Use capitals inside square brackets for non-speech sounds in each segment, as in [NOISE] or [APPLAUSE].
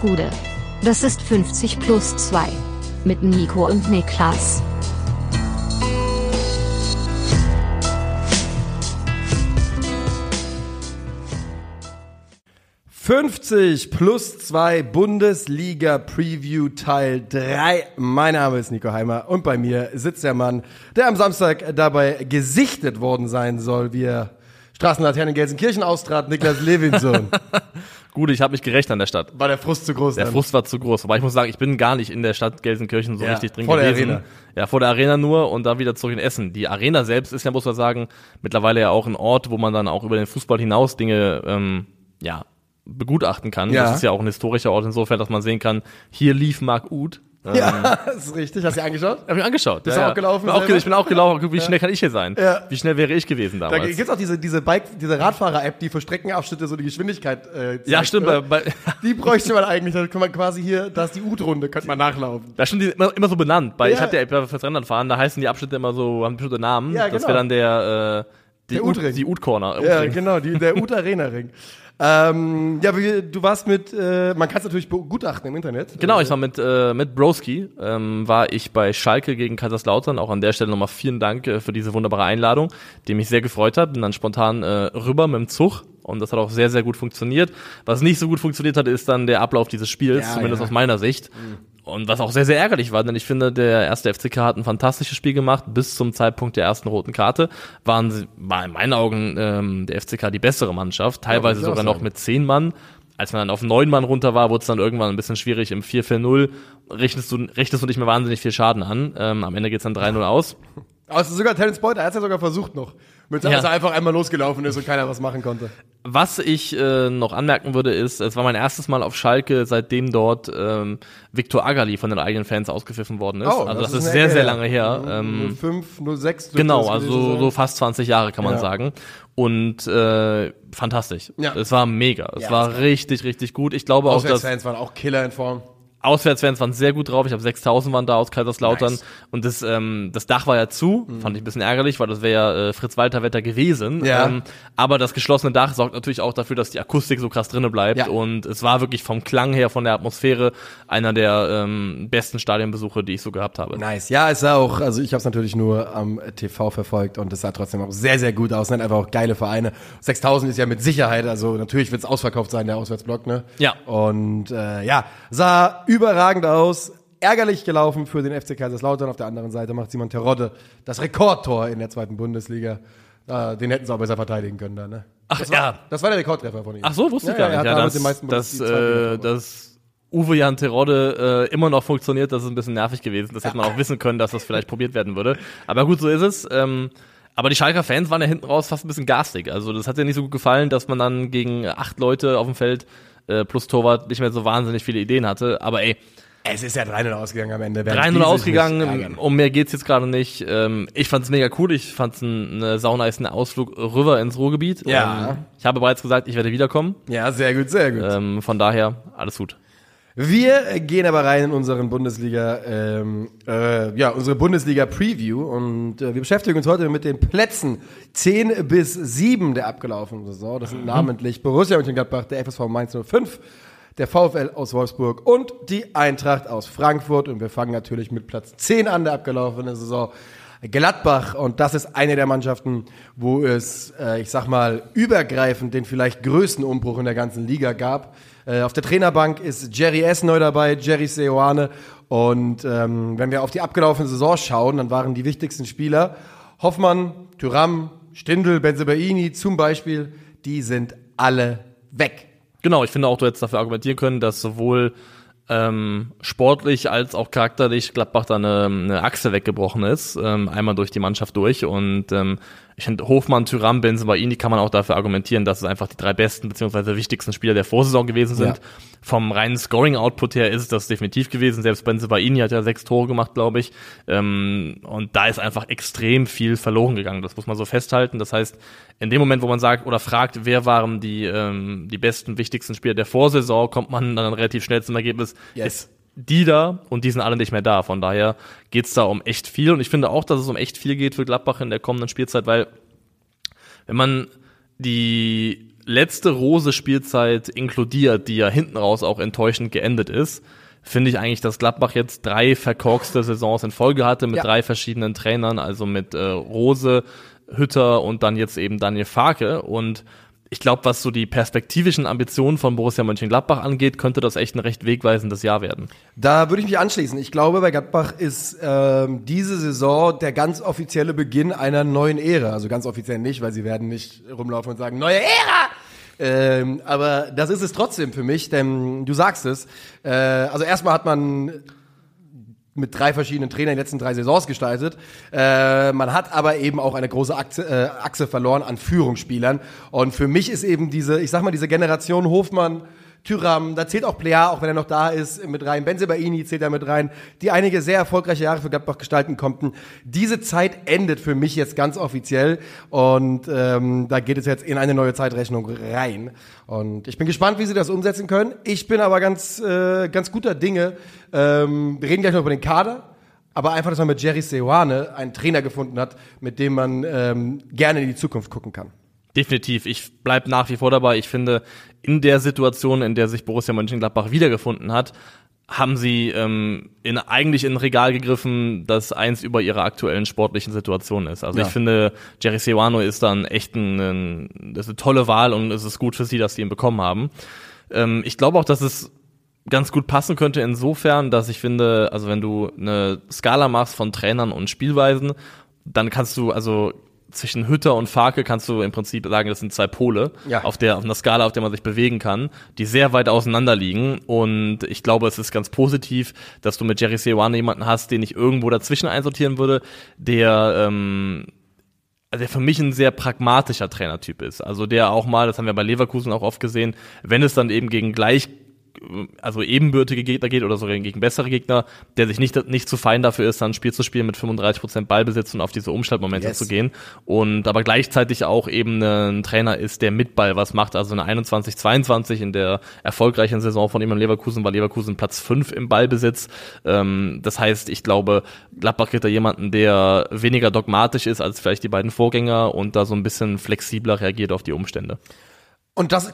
Gude. Das ist 50 plus 2. Mit Nico und Niklas. »50 plus 2 Bundesliga Preview Teil 3. Mein Name ist Nico Heimer und bei mir sitzt der Mann, der am Samstag dabei gesichtet worden sein soll, wie er Straßenlaternen in Gelsenkirchen austrat, Niklas Levinson. [LAUGHS] Gut, ich habe mich gerecht an der Stadt. War der Frust zu groß? Der dann? Frust war zu groß. Aber ich muss sagen, ich bin gar nicht in der Stadt Gelsenkirchen so Ja, richtig drin vor der gewesen. Arena. Ja, vor der Arena nur und dann wieder zurück in Essen. Die Arena selbst ist ja, muss man sagen, mittlerweile ja auch ein Ort, wo man dann auch über den Fußball hinaus Dinge, ähm, ja, begutachten kann. Ja. Das ist ja auch ein historischer Ort insofern, dass man sehen kann, hier lief Marc Uth. Ähm, Ja, das [LAUGHS] ist richtig. Hast du dir angeschaut? Hab ich angeschaut. Bist du auch gelaufen Bin auch, ich bin auch gelaufen. Guck, Wie schnell kann ich hier sein? Ja. Wie schnell wäre ich gewesen Da damals? gibt's auch diese, diese Bike, diese Radfahrer-App, die für Streckenabschnitte so die Geschwindigkeit äh, zeigt, ja, stimmt. Bei, bei, Die bräuchte man eigentlich. Da kann man quasi hier, da ist die U-Runde, könnte man nachlaufen. Da sind die immer, immer so benannt. Weil ich Ja. hatte ja fürs Rennrad fahren, da heißen die Abschnitte immer so, haben bestimmte Namen. Ja, Das genau. wäre dann der, äh, die Der Ut-. Die Ut-Corner. Ja, genau, die, der [LAUGHS] Ut-Arena-Ring. Ähm, ja, du warst mit, äh, man kann es natürlich begutachten im Internet. Genau, ich war mit, äh, mit Broski, ähm, war ich bei Schalke gegen Kaiserslautern. Auch an der Stelle nochmal vielen Dank äh, für diese wunderbare Einladung, die mich sehr gefreut hat. Bin dann spontan äh, rüber mit dem Zug und das hat auch sehr, sehr gut funktioniert. Was nicht so gut funktioniert hat, ist dann der Ablauf dieses Spiels, Ja, zumindest ja. aus meiner Sicht. Und was auch sehr, sehr ärgerlich war, denn ich finde, der erste FCK hat ein fantastisches Spiel gemacht. Bis zum Zeitpunkt der ersten roten Karte waren sie, war in meinen Augen ähm, der FCK die bessere Mannschaft, teilweise auch sogar noch mit zehn Mann. Als man dann auf neun Mann runter war, wurde es dann irgendwann ein bisschen schwierig. Im 4-4-0 rechnest du, rechnest du nicht mehr wahnsinnig viel Schaden an. Ähm, am Ende geht's dann 3-0 aus. Aber es ist sogar Terence Boyd, er hat es ja sogar versucht noch. Mit, Ja. Als er einfach einmal losgelaufen ist und keiner was machen konnte. Was ich äh, noch anmerken würde, ist, es war mein erstes Mal auf Schalke, seitdem dort ähm, Viktor Agali von den eigenen Fans ausgepfiffen worden ist. also das, ist, eine sehr, Ecke sehr lange her. Ähm, 05, 06. dürfte Genau, das also so fast 20 Jahre kann man Ja. sagen. Und äh, fantastisch. Ja. Es war mega. Es Ja, war das richtig, richtig gut. Ich glaube auch, dass Auswärtsfans waren auch Killer in Form. Auswärtsfans waren sehr gut drauf. Ich habe 6000 waren da aus Kaiserslautern. Nice. Mhm. Und das, ähm, das Dach war ja zu. Fand ich ein bisschen ärgerlich, weil das wäre ja äh, Fritz-Walter-Wetter gewesen. Ja. Ähm, aber das geschlossene Dach sorgt natürlich auch dafür, dass die Akustik so krass drinnen bleibt. Ja. Und es war wirklich vom Klang her, von der Atmosphäre, einer der ähm, besten Stadionbesuche, die ich so gehabt habe. Nice. Ja, es sah auch, also ich habe es natürlich nur am TV verfolgt und es sah trotzdem auch sehr, sehr gut aus. Sind einfach auch geile Vereine. 6000 ist ja mit Sicherheit, also natürlich wird es ausverkauft sein, der Auswärtsblock, ne? Ja. Und äh, ja, sah überragend aus. Ärgerlich gelaufen für den FC Kaiserslautern. Auf der anderen Seite macht Simon Terodde das Rekordtor in der zweiten Bundesliga. Äh, den hätten sie auch besser verteidigen können da, ne? Ach Das war, ja. das war der Rekordtreffer von ihm. Ach so, wusste Ja, ich gar ja, nicht. Ja, meisten dass, die zweite äh, dass Uwe Jan Terodde äh, immer noch funktioniert, das ist ein bisschen nervig gewesen. Das hätte man auch wissen können, dass das vielleicht probiert werden würde. Aber gut, so ist es. Ähm, aber die Schalker Fans waren ja hinten raus fast ein bisschen garstig. Also das hat ja nicht so gut gefallen, dass man dann gegen acht Leute auf dem Feld äh, plus Torwart nicht mehr so wahnsinnig viele Ideen hatte. Aber ey, Es ist ja 3-0 ausgegangen am Ende. Werden die 3-0 sich nicht ausgegangen, um mehr geht's jetzt gerade nicht. Ähm, ich fand's mega cool, ich fand's ein ein saunice Ausflug rüber ins Ruhrgebiet. Ja. Ähm, ich habe bereits gesagt, ich werde wiederkommen. Ja, sehr gut, sehr gut. Ähm, von daher, alles gut. Wir gehen aber rein in unseren Bundesliga, ähm, äh, ja, unsere Bundesliga-Preview und äh, wir beschäftigen uns heute mit den Plätzen 10 bis 7 der abgelaufenen Saison. Das sind namentlich Borussia Mönchengladbach, der FSV Mainz 05, der VfL aus Wolfsburg und die Eintracht aus Frankfurt. Und wir fangen natürlich mit Platz 10 an der abgelaufenen Saison. Gladbach und das ist eine der Mannschaften, wo es, äh, ich sag mal, übergreifend den vielleicht größten Umbruch in der ganzen Liga gab. Äh, auf der Trainerbank ist Jerry S. neu dabei, Jerry Seoane. Und ähm, wenn wir auf die abgelaufene Saison schauen, dann waren die wichtigsten Spieler Hoffmann, Thuram, Stindl, Benzebaini zum Beispiel, die sind alle weg. Genau, ich finde auch, du hättest dafür argumentieren können, dass sowohl ähm, sportlich als auch charakterlich Gladbach da eine, eine Achse weggebrochen ist, ähm, einmal durch die Mannschaft durch und ähm, ich finde Hofmann, Tyram, Benzebaini kann man auch dafür argumentieren, dass es einfach die drei besten beziehungsweise wichtigsten Spieler der Vorsaison gewesen sind. Ja. Vom reinen Scoring-Output her ist es das definitiv gewesen. Selbst Benzebaini hat ja sechs Tore gemacht, glaube ich. Ähm, und da ist einfach extrem viel verloren gegangen. Das muss man so festhalten. Das heißt, in dem Moment, wo man sagt oder fragt, wer waren die, ähm, die besten, wichtigsten Spieler der Vorsaison, kommt man dann relativ schnell zum Ergebnis, Yes. ist die da und die sind alle nicht mehr da. Von daher geht's da um echt viel. Und ich finde auch, dass es um echt viel geht für Gladbach in der kommenden Spielzeit, weil wenn man die letzte Rose-Spielzeit inkludiert, die ja hinten raus auch enttäuschend geendet ist, finde ich eigentlich, dass Gladbach jetzt drei verkorkste Saisons in Folge hatte mit Ja. drei verschiedenen Trainern, also mit äh, Rose, Hütter und dann jetzt eben Daniel Farke. Und ich glaube, was so die perspektivischen Ambitionen von Borussia Mönchengladbach angeht, könnte das echt ein recht wegweisendes Jahr werden. Da würde ich mich anschließen. Ich glaube, bei Gladbach ist ähm, diese Saison der ganz offizielle Beginn einer neuen Ära. Also ganz offiziell nicht, weil sie werden nicht rumlaufen und sagen, neue Ära! Ähm, aber das ist es trotzdem für mich, denn du sagst es. Äh, also erstmal hat man mit drei verschiedenen Trainern die letzten drei Saisons gestaltet. Äh, man hat aber eben auch eine große Achse, äh, Achse verloren an Führungsspielern. Und für mich ist eben diese, ich sag mal, diese Generation Hofmann, Tyram, da zählt auch Plea, auch wenn er noch da ist, mit rein. Benzebaini zählt da mit rein, die einige sehr erfolgreiche Jahre für Gladbach gestalten konnten. Diese Zeit endet für mich jetzt ganz offiziell und ähm, da geht es jetzt in eine neue Zeitrechnung rein. Und ich bin gespannt, wie sie das umsetzen können. Ich bin aber ganz, äh, ganz guter Dinge. Ähm, wir reden gleich noch über den Kader. Aber einfach, dass man mit Jerry Seoane einen Trainer gefunden hat, mit dem man ähm, gerne in die Zukunft gucken kann. Definitiv. Ich bleib nach wie vor dabei. Ich finde, in der Situation, in der sich Borussia Mönchengladbach wiedergefunden hat, haben sie ähm, in, eigentlich in ein Regal gegriffen, das eins über ihrer aktuellen sportlichen Situation ist. Also Ja. ich finde, Jerry Sewano ist dann echt ein, ein, das ist eine tolle Wahl und es ist gut für sie, dass sie ihn bekommen haben. Ähm, ich glaube auch, dass es ganz gut passen könnte insofern, dass ich finde, also wenn du eine Skala machst von Trainern und Spielweisen, dann kannst du also zwischen Hütter und Farke kannst du im Prinzip sagen, das sind zwei Pole Ja. auf der auf einer Skala, auf der man sich bewegen kann, die sehr weit auseinander liegen und ich glaube, es ist ganz positiv, dass du mit Jerry Seoane jemanden hast, den ich irgendwo dazwischen einsortieren würde, der ähm, also der für mich ein sehr pragmatischer Trainertyp ist. Also der auch mal, das haben wir bei Leverkusen auch oft gesehen, wenn es dann eben gegen gleich also ebenbürtige Gegner geht oder sogar gegen bessere Gegner, der sich nicht, nicht zu fein dafür ist, dann ein Spiel zu spielen mit 35% Ballbesitz und auf diese Umschaltmomente Yes. zu gehen. Und aber gleichzeitig auch eben ein Trainer ist, der mit Ball was macht. Also eine 21, 22 in der erfolgreichen Saison von ihm in Leverkusen war Leverkusen Platz 5 im Ballbesitz. Ähm, das heißt, ich glaube, Gladbach kriegt da jemanden, der weniger dogmatisch ist als vielleicht die beiden Vorgänger und da so ein bisschen flexibler reagiert auf die Umstände. Und das,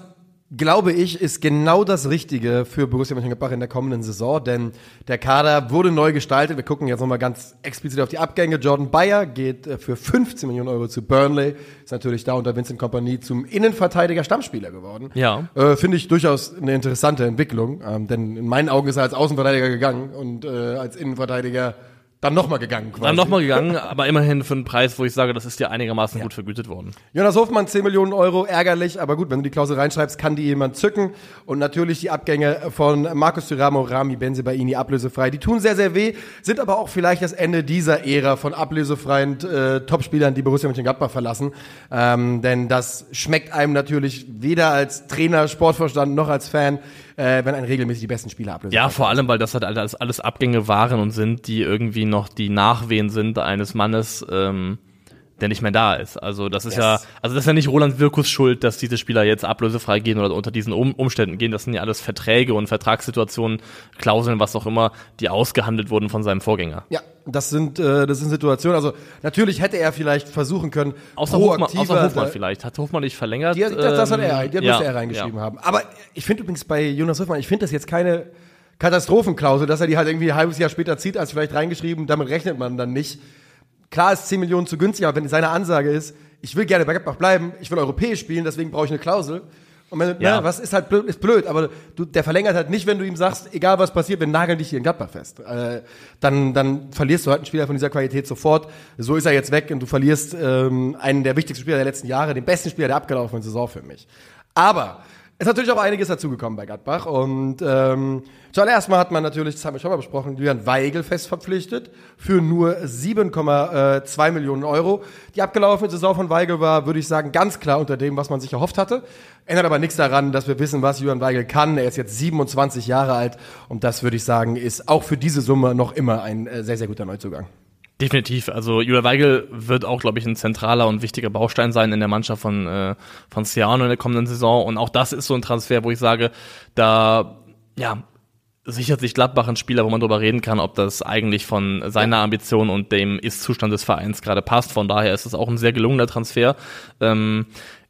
glaube ich, ist genau das Richtige für Borussia Mönchengladbach in der kommenden Saison, denn der Kader wurde neu gestaltet. Wir gucken jetzt nochmal ganz explizit auf die Abgänge. Jordan Bayer geht äh, für 15 Millionen Euro zu Burnley, ist natürlich da unter Vincent Kompanie zum Innenverteidiger Stammspieler geworden. Ja. Äh, Finde ich durchaus eine interessante Entwicklung, ähm, denn in meinen Augen ist er als Außenverteidiger gegangen und äh, als Innenverteidiger dann nochmal gegangen. Quasi. Dann nochmal gegangen, [LAUGHS] aber immerhin für einen Preis, wo ich sage, das ist ja einigermaßen gut vergütet worden. Jonas Hofmann, 10 Millionen Euro, ärgerlich, aber gut, wenn du die Klausel reinschreibst, kann die jemand zücken. Und natürlich die Abgänge von Markus Thuramo, Rami Benzebaini, ablösefrei. Die tun sehr, sehr weh, sind aber auch vielleicht das Ende dieser Ära von ablösefreien äh, Topspielern, die Borussia Mönchengladbach verlassen. Ähm, denn das schmeckt einem natürlich weder als Trainer, Sportvorstand noch als Fan, äh, wenn ein regelmäßig die besten Spieler ablösefrei Ja, vor allem, weil das halt alles, alles Abgänge waren und sind, die irgendwie noch die Nachwehen sind eines Mannes, ähm, der nicht mehr da ist. Also das ist Yes. ja, also das ist ja nicht Roland Wirkus Schuld, dass diese Spieler jetzt ablösefrei gehen oder unter diesen um Umständen gehen. Das sind ja alles Verträge und Vertragssituationen, Klauseln, was auch immer, die ausgehandelt wurden von seinem Vorgänger. Ja, das sind, äh, das sind Situationen. Also natürlich hätte er vielleicht versuchen können, Außer Hofmann, außer Hofmann vielleicht. Hat Hofmann nicht verlängert? Die, das, das hat er, Ähm, die ja, müsste er reingeschrieben ja. haben. Aber ich finde übrigens bei Jonas Hofmann, ich finde das jetzt keine Katastrophenklausel, dass er die halt irgendwie ein halbes Jahr später zieht, als vielleicht reingeschrieben, damit rechnet man dann nicht. Klar ist 10 Millionen zu günstig, aber wenn seine Ansage ist, ich will gerne bei Gladbach bleiben, ich will europäisch spielen, deswegen brauche ich eine Klausel. Und wenn, Ja. na, was ist halt blöd, ist blöd, aber du, der verlängert halt nicht, wenn du ihm sagst, egal was passiert, wir nageln dich hier in Gladbach fest. Äh, dann, dann verlierst du halt einen Spieler von dieser Qualität sofort. So ist er jetzt weg und du verlierst ähm, einen der wichtigsten Spieler der letzten Jahre, den besten Spieler der abgelaufenen Saison für mich. Aber ist natürlich auch einiges dazugekommen bei Gladbach und ähm, zuallererst mal hat man natürlich, das haben wir schon mal besprochen, Julian Weigel fest verpflichtet für nur 7,2 Millionen Euro. Die abgelaufene Saison von Weigel war, würde ich sagen, ganz klar unter dem, was man sich erhofft hatte. Ändert aber nichts daran, dass wir wissen, was Julian Weigel kann. Er ist jetzt 27 Jahre alt und das würde ich sagen, ist auch für diese Summe noch immer ein äh, sehr, sehr guter Neuzugang. Definitiv. Also Julia Weigel wird auch, glaube ich, ein zentraler und wichtiger Baustein sein in der Mannschaft von, äh, von Ciano in der kommenden Saison. Und auch das ist so ein Transfer, wo ich sage, da ja, sichert sich Gladbach ein Spieler, wo man drüber reden kann, ob das eigentlich von seiner Ambition und dem Ist-Zustand des Vereins gerade passt. Von daher ist es auch ein sehr gelungener Transfer. Ähm,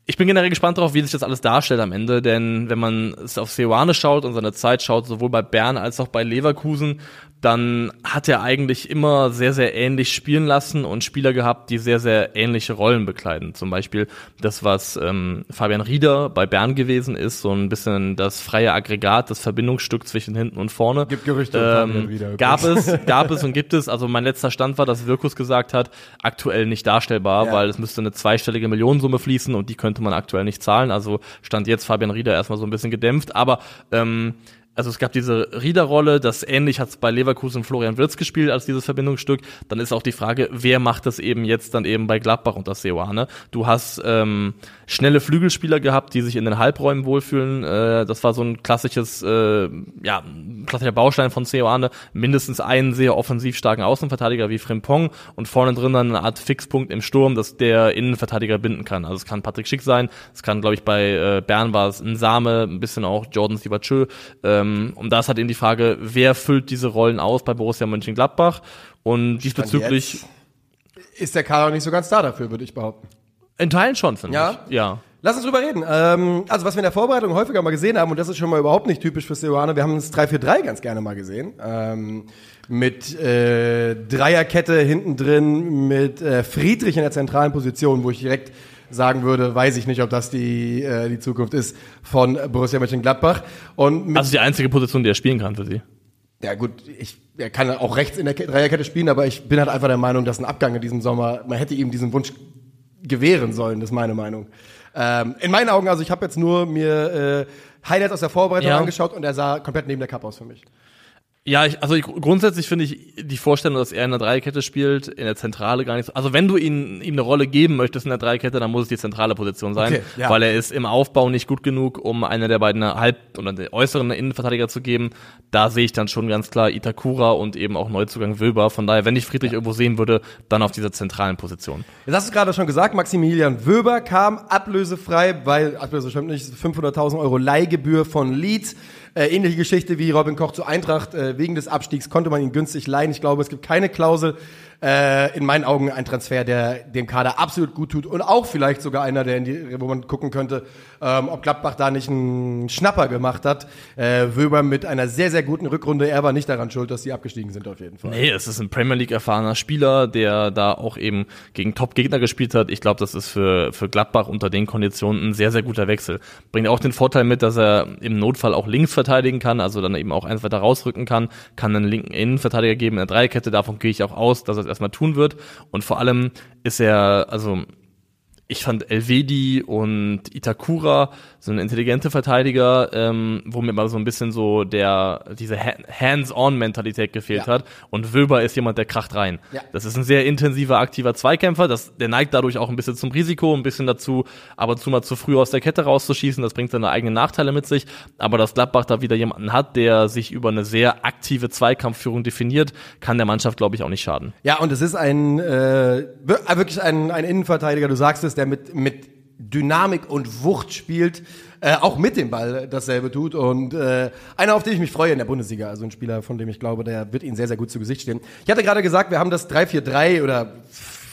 ich bin generell gespannt darauf, wie sich das alles darstellt am Ende, denn wenn man es auf Seoane schaut und seine Zeit schaut, sowohl bei Bern als auch bei Leverkusen, dann hat er eigentlich immer sehr, sehr ähnlich spielen lassen und Spieler gehabt, die sehr, sehr ähnliche Rollen bekleiden. Zum Beispiel das, was ähm, Fabian Rieder bei Bern gewesen ist, so ein bisschen das freie Aggregat, das Verbindungsstück zwischen hinten und vorne. Gibt Gerüchte Fabian ähm, Rieder, Gab es, [LAUGHS] gab es und gibt es. Also mein letzter Stand war, dass Wirkus gesagt hat, aktuell nicht darstellbar, Ja. weil es müsste eine zweistellige Millionensumme fließen und die könnte man aktuell nicht zahlen. Also stand jetzt Fabian Rieder erstmal so ein bisschen gedämpft, aber ähm, also es gab diese Rieder-Rolle, das ähnlich hat es bei Leverkusen Florian Wirtz gespielt als dieses Verbindungsstück. Dann ist auch die Frage, wer macht das eben jetzt dann eben bei Gladbach unter Seoane? Du hast ähm, schnelle Flügelspieler gehabt, die sich in den Halbräumen wohlfühlen. Äh, das war so ein klassisches, äh, ja, klassischer Baustein von Seoane. Mindestens einen sehr offensiv starken Außenverteidiger wie Frimpong und vorne drin dann eine Art Fixpunkt im Sturm, dass der Innenverteidiger binden kann. Also es kann Patrick Schick sein, es kann, glaube ich, bei äh, Bern war es ein Same, ein bisschen auch Jordan Sibachö. Ähm, und da ist halt eben die Frage, wer füllt diese Rollen aus bei Borussia Mönchengladbach? Und diesbezüglich ist der Kader nicht so ganz da dafür, würde ich behaupten. in Teilen schon, finde Ja? ich. Ja. Lass uns drüber reden. Ähm, also was wir in der Vorbereitung häufiger mal gesehen haben, und das ist schon mal überhaupt nicht typisch für Seoane, wir haben das 3-4-3 ganz gerne mal gesehen. Ähm, mit äh, Dreierkette hinten drin, mit äh, Friedrich in der zentralen Position, wo ich direkt sagen würde, weiß ich nicht, ob das die, äh, die Zukunft ist von Borussia Mönchengladbach. Und mit Also die einzige Position, die er spielen kann für sie. ja gut, ich er kann auch rechts in der Ke- Dreierkette spielen, aber ich bin halt einfach der Meinung, dass ein Abgang in diesem Sommer, man hätte ihm diesen Wunsch gewähren sollen, das ist meine Meinung. Ähm, in meinen Augen, also ich habe jetzt nur mir äh, Highlights aus der Vorbereitung Ja. angeschaut und er sah komplett neben der Cup aus für mich. Ja, ich, also ich, grundsätzlich finde ich die Vorstellung, dass er in der Dreierkette spielt, in der Zentrale gar nicht so. Also wenn du ihn, ihm eine Rolle geben möchtest in der Dreierkette, dann muss es die zentrale Position sein, Okay, ja. weil er ist im Aufbau nicht gut genug, um einer der beiden Halb- oder der äußeren Innenverteidiger zu geben. Da sehe ich dann schon ganz klar Itakura und eben auch Neuzugang Wöber. Von daher, wenn ich Friedrich irgendwo sehen würde, dann auf dieser zentralen Position. Jetzt hast du gerade schon gesagt, Maximilian Wöber kam ablösefrei, weil, Ablöse stimmt nicht, 500.000 Euro Leihgebühr von Leeds. Äh, ähnliche Geschichte wie Robin Koch zu Eintracht. Äh, wegen des Abstiegs konnte man ihn günstig leihen. Ich glaube, es gibt keine Klausel. Äh, in meinen Augen ein Transfer, der dem Kader absolut gut tut und auch vielleicht sogar einer, der in die, wo man gucken könnte, ähm, ob Gladbach da nicht einen Schnapper gemacht hat. Äh, Wöber mit einer sehr, sehr guten Rückrunde. Er war nicht daran schuld, dass sie abgestiegen sind auf jeden Fall. Nee, es ist ein Premier League erfahrener Spieler, der da auch eben gegen Top-Gegner gespielt hat. Ich glaube, das ist für, für Gladbach unter den Konditionen ein sehr, sehr guter Wechsel. Bringt auch den Vorteil mit, dass er im Notfall auch links verteidigen kann, also dann eben auch eins weiter rausrücken kann, kann einen linken Innenverteidiger geben in der Dreierkette. Davon gehe ich auch aus, dass er es erstmal tun wird. Und vor allem ist er, also ich fand Elvedi und Itakura so eine intelligente Verteidiger, ähm, wo mir mal so ein bisschen so der diese Ha- Hands-on-Mentalität gefehlt Ja. hat. Und Wöber ist jemand, der kracht rein. Ja. Das ist ein sehr intensiver, aktiver Zweikämpfer. Das, der neigt dadurch auch ein bisschen zum Risiko, ein bisschen dazu, aber zu mal zu früh aus der Kette rauszuschießen. Das bringt seine eigenen Nachteile mit sich. Aber dass Gladbach da wieder jemanden hat, der sich über eine sehr aktive Zweikampfführung definiert, kann der Mannschaft, glaube ich, auch nicht schaden. Ja, und es ist ein äh, äh, wirklich ein, ein Innenverteidiger, du sagst es, der mit, mit Dynamik und Wucht spielt, äh, auch mit dem Ball dasselbe tut. Und äh, einer, auf den ich mich freue in der Bundesliga, also ein Spieler, von dem ich glaube, der wird Ihnen sehr, sehr gut zu Gesicht stehen. Ich hatte gerade gesagt, wir haben das 3-4-3 oder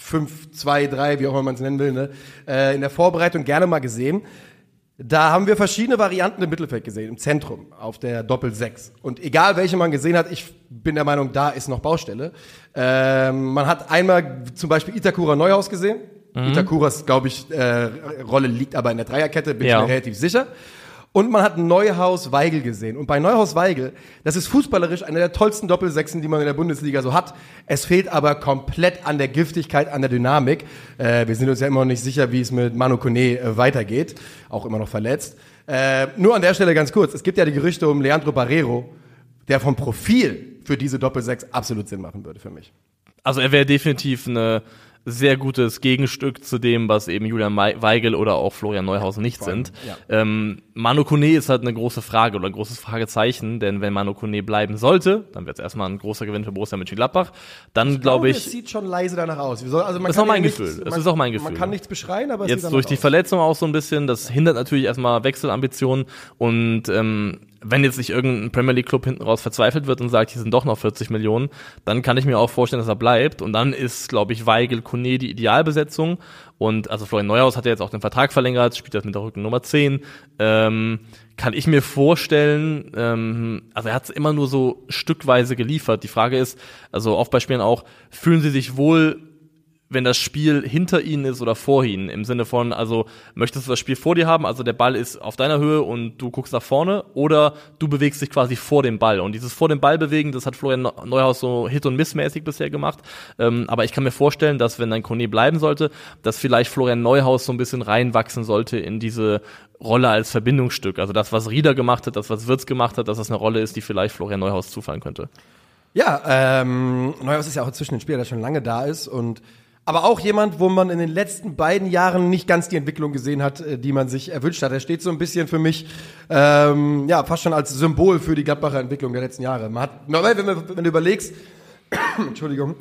5-2-3, wie auch immer man es nennen will, ne, äh, in der Vorbereitung gerne mal gesehen. Da haben wir verschiedene Varianten im Mittelfeld gesehen, im Zentrum, auf der Doppel-6. Und egal welche man gesehen hat, ich bin der Meinung, da ist noch Baustelle. Ähm, man hat einmal zum Beispiel Itakura Neuhaus gesehen. Itakuras, glaube ich, äh, Rolle liegt aber in der Dreierkette, bin Ja. ich mir relativ sicher. Und man hat Neuhaus Weigel gesehen. Und bei Neuhaus Weigel, das ist fußballerisch eine der tollsten Doppelsechsen, die man in der Bundesliga so hat. Es fehlt aber komplett an der Giftigkeit, an der Dynamik. Äh, wir sind uns ja immer noch nicht sicher, wie es mit Manu Kone äh, weitergeht. Auch immer noch verletzt. Äh, nur an der Stelle ganz kurz. Es gibt ja die Gerüchte um Leandro Barrero, der vom Profil für diese Doppelsechs absolut Sinn machen würde für mich. Also er wäre definitiv ein sehr gutes Gegenstück zu dem, was eben Julian Weigel oder auch Florian Neuhaus nicht allem, sind. ja. Ähm, Manu Kone ist halt eine große Frage oder ein großes Fragezeichen, denn wenn Manu Kone bleiben sollte, dann wird es erstmal ein großer Gewinn für Borussia Mönchengladbach. Dann glaube Es ich, sieht schon leise danach aus. Also man Das ist auch mein nichts- Gefühl. Es Man, ist auch mein Man Gefühl. kann nichts beschreien, aber es jetzt durch die aus. Verletzung auch so ein bisschen, das hindert natürlich erstmal Wechselambitionen und ähm, wenn jetzt nicht irgendein Premier League Club hinten raus verzweifelt wird und sagt, hier sind doch noch 40 Millionen, dann kann ich mir auch vorstellen, dass er bleibt. Und dann ist, glaube ich, Weigel Kone die Idealbesetzung. Und also Florian Neuhaus hat ja jetzt auch den Vertrag verlängert, spielt das mit der Rücken Nummer 10. Ähm, kann ich mir vorstellen, ähm, also er hat es immer nur so stückweise geliefert. Die Frage ist, also oft bei Spielen auch, fühlen sie sich wohl wenn das Spiel hinter ihnen ist oder vor ihnen. Im Sinne von, also möchtest du das Spiel vor dir haben, also der Ball ist auf deiner Höhe und du guckst nach vorne, oder du bewegst dich quasi vor dem Ball. Und dieses vor dem Ball bewegen, das hat Florian Neuhaus so hit- und missmäßig bisher gemacht. Ähm, aber ich kann mir vorstellen, dass wenn dein Kone bleiben sollte, dass vielleicht Florian Neuhaus so ein bisschen reinwachsen sollte in diese Rolle als Verbindungsstück. Also das, was Rieder gemacht hat, das, was Wirtz gemacht hat, dass das eine Rolle ist, die vielleicht Florian Neuhaus zufallen könnte. Ja, ähm, Neuhaus ist ja auch inzwischen ein Spieler, der schon lange da ist und aber auch jemand, wo man in den letzten beiden Jahren nicht ganz die Entwicklung gesehen hat, äh, die man sich erwünscht hat. Er steht so ein bisschen für mich, ähm, ja, fast schon als Symbol für die Gladbacher Entwicklung der letzten Jahre. Man hat, wenn, wenn du überlegst, [COUGHS] Entschuldigung,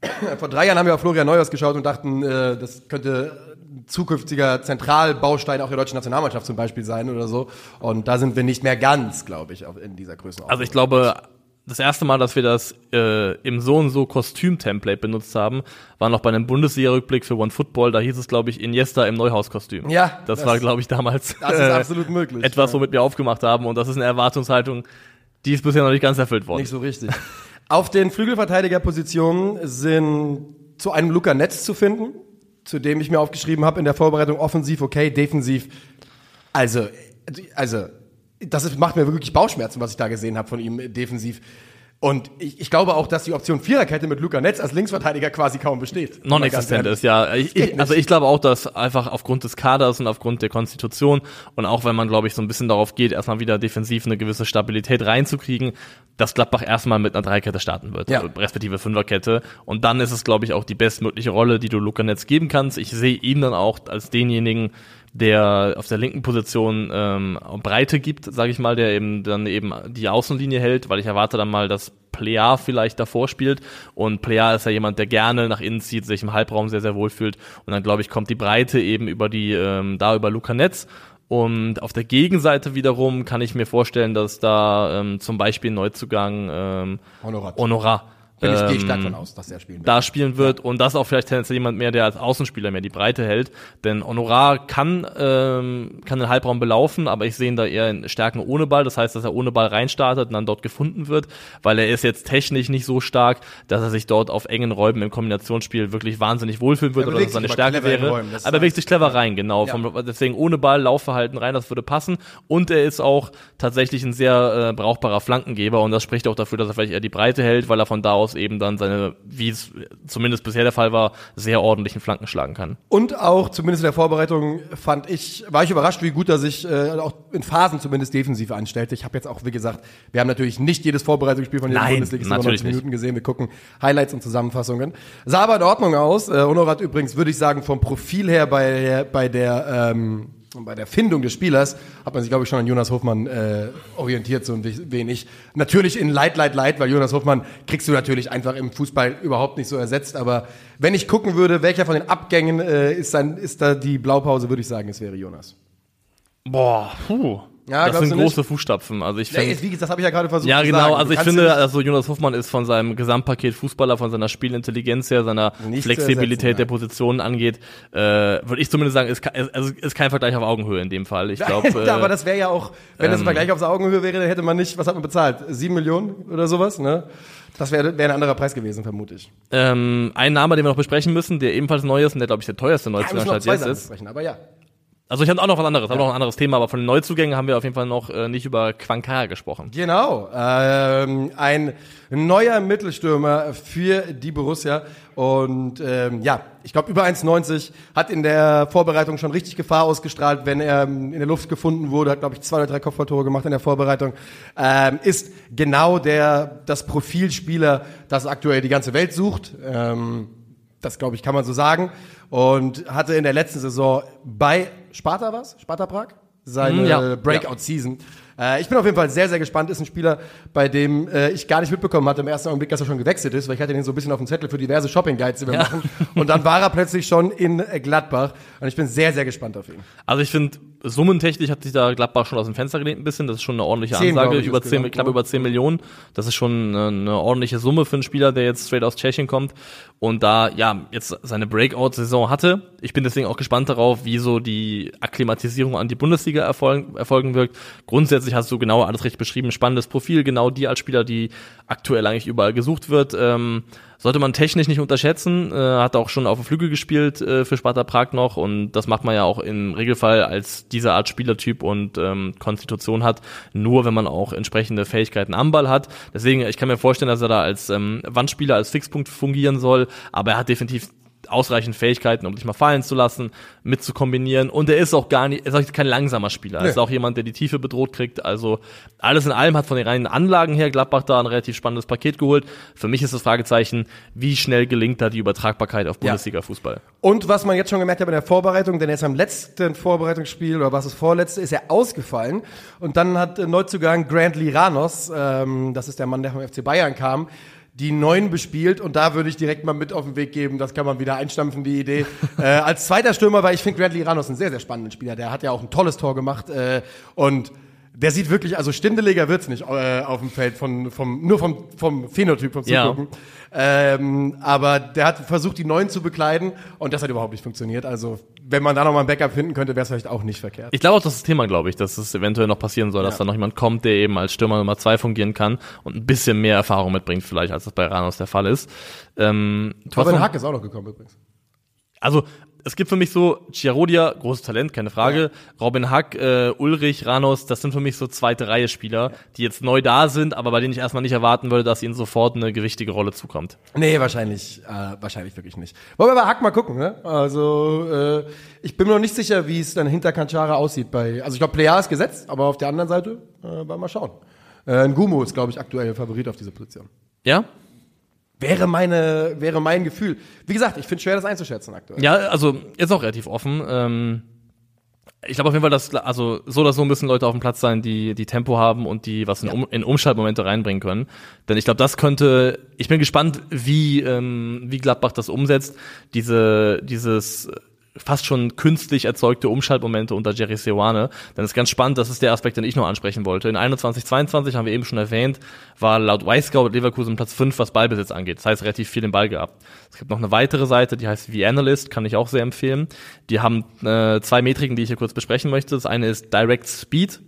[COUGHS] vor drei Jahren haben wir auf Florian Neuhaus geschaut und dachten, äh, das könnte zukünftiger Zentralbaustein auch der deutschen Nationalmannschaft zum Beispiel sein oder so. Und da sind wir nicht mehr ganz, glaube ich, in dieser Größenordnung. Also ich glaube, das erste Mal, dass wir das äh, im so und so Kostüm-Template benutzt haben, war noch bei einem Bundesliga-Rückblick für One Football. Da hieß es, glaube ich, Iniesta im Neuhaus-Kostüm. Ja. Das, das war, glaube ich, damals das ist absolut möglich, etwas, womit wir aufgemacht haben. Und das ist eine Erwartungshaltung, die ist bisher noch nicht ganz erfüllt worden. Nicht so richtig. Auf den Flügelverteidigerpositionen sind zu einem Luca Netz zu finden, zu dem ich mir aufgeschrieben habe in der Vorbereitung offensiv okay, defensiv. Also, also das ist, macht mir wirklich Bauchschmerzen, was ich da gesehen habe von ihm defensiv. Und ich, ich glaube auch, dass die Option Viererkette mit Luca Netz als Linksverteidiger quasi kaum besteht. Non-existent ist, ja. Ich, ich, also ich glaube auch, dass einfach aufgrund des Kaders und aufgrund der Konstitution und auch wenn man, glaube ich, so ein bisschen darauf geht, erstmal wieder defensiv eine gewisse Stabilität reinzukriegen, dass Gladbach erstmal mit einer Dreikette starten wird, Ja. respektive Fünferkette. Und dann ist es, glaube ich, auch die bestmögliche Rolle, die du Luca Netz geben kannst. Ich sehe ihn dann auch als denjenigen, der auf der linken Position ähm, Breite gibt, sage ich mal, der eben dann eben die Außenlinie hält, weil ich erwarte dann mal, dass Plea vielleicht davor spielt. Und Plea ist ja jemand, der gerne nach innen zieht, sich im Halbraum sehr, sehr wohl fühlt und dann glaube ich, kommt die Breite eben über die, ähm, da über Luca Netz. Und auf der Gegenseite wiederum kann ich mir vorstellen, dass da ähm, zum Beispiel Neuzugang ähm, Honorat. Honorat Bin ich, gehe ähm, stark von aus, dass er spielen wird. da spielen wird und das auch vielleicht tendenziell jemand mehr, der als Außenspieler mehr die Breite hält. Denn Honorar kann, ähm, kann den Halbraum belaufen, aber ich sehe ihn da eher in Stärken ohne Ball. Das heißt, dass er ohne Ball reinstartet und dann dort gefunden wird, weil er ist jetzt technisch nicht so stark, dass er sich dort auf engen Räumen im Kombinationsspiel wirklich wahnsinnig wohlfühlen wird Er oder dass seine Stärke wäre. Räumen, Aber er bewegt sich clever rein, genau. Ja. Vom, deswegen ohne Ball, Laufverhalten rein, das würde passen. Und er ist auch tatsächlich ein sehr äh, brauchbarer Flankengeber und das spricht auch dafür, dass er vielleicht eher die Breite hält, weil er von da aus eben dann seine, wie es zumindest bisher der Fall war, sehr ordentlichen Flanken schlagen kann. Und auch, zumindest in der Vorbereitung, fand ich, war ich überrascht, wie gut er sich äh, auch in Phasen zumindest defensiv anstellte. Ich habe jetzt auch, wie gesagt, wir haben natürlich nicht jedes Vorbereitungsspiel von Nein, Bundesligisten über natürlich 90 Minuten gesehen. Wir gucken Highlights und Zusammenfassungen. Sah aber in Ordnung aus. Äh, Honorat übrigens, würde ich sagen, vom Profil her bei der, bei der ähm, bei der Findung des Spielers hat man sich, glaube ich, schon an Jonas Hofmann äh, orientiert, so ein wenig. Natürlich in Light, Light, Light, weil Jonas Hofmann kriegst du natürlich einfach im Fußball überhaupt nicht so ersetzt. Aber wenn ich gucken würde, welcher von den Abgängen äh, ist, dann, ist da die Blaupause, würde ich sagen, es wäre Jonas. Boah, puh. Ja, das sind große Fußstapfen. Also ich Ja, finde. gesagt, das habe ich ja gerade versucht Ja, genau. sagen. Also ich finde, also Jonas Hofmann ist von seinem Gesamtpaket Fußballer, von seiner Spielintelligenz her, seiner Nicht zu Flexibilität der. Positionen angeht, äh, würde ich zumindest sagen, ist, also ist kein Vergleich auf Augenhöhe in dem Fall. Ich glaube, [LAUGHS] Ja, aber äh, das wäre ja auch, wenn das ähm, ein Vergleich auf Augenhöhe wäre, dann hätte man nicht, was hat man bezahlt? Sieben Millionen oder sowas, ne? Das wäre wär ein anderer Preis gewesen, vermute ich. ähm, ein Name, den wir noch besprechen müssen, der ebenfalls neu ist und der, glaube ich, der teuerste Ja, Neuzugang noch halt jetzt ist. besprechen, aber ja. Also ich habe auch noch was anderes, habe noch ein anderes Thema, aber von den Neuzugängen haben wir auf jeden Fall noch äh, nicht über Quankar gesprochen. Genau, ähm, ein neuer Mittelstürmer für die Borussia und ähm, ja, ich glaube über 1,90 hat in der Vorbereitung schon richtig Gefahr ausgestrahlt, wenn er ähm, in der Luft gefunden wurde, hat glaube ich zwei oder drei Kopfballtore gemacht in der Vorbereitung, ähm, ist genau der das Profilspieler, das aktuell die ganze Welt sucht. Ähm, das glaube ich kann man so sagen und hatte in der letzten Saison bei Sparta was? Sparta Prag? Seine Mm, ja. Breakout-Season. Äh, ich bin auf jeden Fall sehr, sehr gespannt. Ist ein Spieler, bei dem äh, ich gar nicht mitbekommen hatte im ersten Augenblick, dass er schon gewechselt ist, weil ich hatte den so ein bisschen auf dem Zettel für diverse Shopping-Guides, die wir Ja. machen. Und dann war er plötzlich schon in Gladbach. Und ich bin sehr, sehr gespannt auf ihn. Also ich finde, summentechnisch hat sich da Gladbach schon aus dem Fenster gelehnt ein bisschen. Das ist schon eine ordentliche Zehn, Ansage. ich, über ist 10, gesagt, knapp über 10 Millionen. Das ist schon eine, eine ordentliche Summe für einen Spieler, der jetzt straight aus Tschechien kommt und da ja jetzt seine Breakout-Saison hatte. Ich bin deswegen auch gespannt darauf, wie so die Akklimatisierung an die Bundesliga erfolgen, erfolgen wirkt. Grundsätzlich hast du genau alles richtig beschrieben. Spannendes Profil, genau die als Spieler, die aktuell eigentlich überall gesucht wird. Ähm, sollte man technisch nicht unterschätzen, äh, hat auch schon auf dem Flügel gespielt äh, für Sparta Prag noch und das macht man ja auch im Regelfall als diese Art Spielertyp und ähm, Konstitution hat, nur wenn man auch entsprechende Fähigkeiten am Ball hat. Deswegen, ich kann mir vorstellen, dass er da als ähm, Wandspieler, als Fixpunkt fungieren soll, aber er hat definitiv ausreichend Fähigkeiten, um sich mal fallen zu lassen, mit zu kombinieren. Und er ist auch gar nicht, er ist auch kein langsamer Spieler. Er Nee. ist auch jemand, der die Tiefe bedroht kriegt. Also alles in allem hat von den reinen Anlagen her Gladbach da ein relativ spannendes Paket geholt. Für mich ist das Fragezeichen, wie schnell gelingt da die Übertragbarkeit auf Bundesliga-Fußball? Und was man jetzt schon gemerkt hat in der Vorbereitung, denn er ist am letzten Vorbereitungsspiel oder was das vorletzte, ist er ausgefallen. Und dann hat Neuzugang Grant Liranos, ähm, das ist der Mann, der vom FC Bayern kam, die neun bespielt und da würde ich direkt mal mit auf den Weg geben, das kann man wieder einstampfen, die Idee. [LAUGHS] äh, als zweiter Stürmer, weil ich finde Grant Liranos einen sehr, sehr spannenden Spieler. Der hat ja auch ein tolles Tor gemacht äh, und der sieht wirklich, also stindeliger wird's nicht äh, auf dem Feld, von, vom, nur vom, vom Phänotyp, vom Ja. Zugucken. Ähm, aber der hat versucht, die Neuen zu bekleiden und das hat überhaupt nicht funktioniert. Also, wenn man da nochmal ein Backup finden könnte, wäre es vielleicht auch nicht verkehrt. Ich glaube auch, das ist das Thema, glaube ich, dass es eventuell noch passieren soll, dass Ja. da noch jemand kommt, der eben als Stürmer Nummer zwei fungieren kann und ein bisschen mehr Erfahrung mitbringt, vielleicht, als das bei Ranos der Fall ist. Ähm, Robin Hack ist auch noch gekommen übrigens. Also, es gibt für mich so, Chiarodia, großes Talent, keine Frage. Robin Hack, äh, Ulrich, Ranos, das sind für mich so zweite Reihe Spieler, die jetzt neu da sind, aber bei denen ich erstmal nicht erwarten würde, dass ihnen sofort eine gewichtige Rolle zukommt. Nee, wahrscheinlich, äh, wahrscheinlich wirklich nicht. Wollen wir bei Hack mal gucken, ne? Also, äh, ich bin mir noch nicht sicher, wie es dann hinter Kanchara aussieht bei, also ich glaube, Plea ist gesetzt, aber auf der anderen Seite, äh, wollen wir mal schauen. Äh, Ngumu ist, glaube ich, aktuell Favorit auf diese Position. Ja? Wäre meine, wäre mein Gefühl. Wie gesagt, ich finde schwer, das einzuschätzen aktuell. Ja, also ist auch relativ offen. Ähm, ich glaube auf jeden Fall, dass also so oder so müssen Leute auf dem Platz sein, die die Tempo haben und die was in, um, in Umschaltmomente reinbringen können. Denn ich glaube, das könnte. Ich bin gespannt, wie ähm, wie Gladbach das umsetzt. Diese dieses fast schon künstlich erzeugte Umschaltmomente unter Jerry Seoane. Dann ist ganz spannend, das ist der Aspekt, den ich noch ansprechen wollte. In 21, 22 haben wir eben schon erwähnt, war laut Weißgau Leverkusen Platz 5, was Ballbesitz angeht. Das heißt, relativ viel den Ball gehabt. Es gibt noch eine weitere Seite, die heißt V-Analyst, kann ich auch sehr empfehlen. Die haben äh, zwei Metriken, die ich hier kurz besprechen möchte. Das eine ist Direct Speed.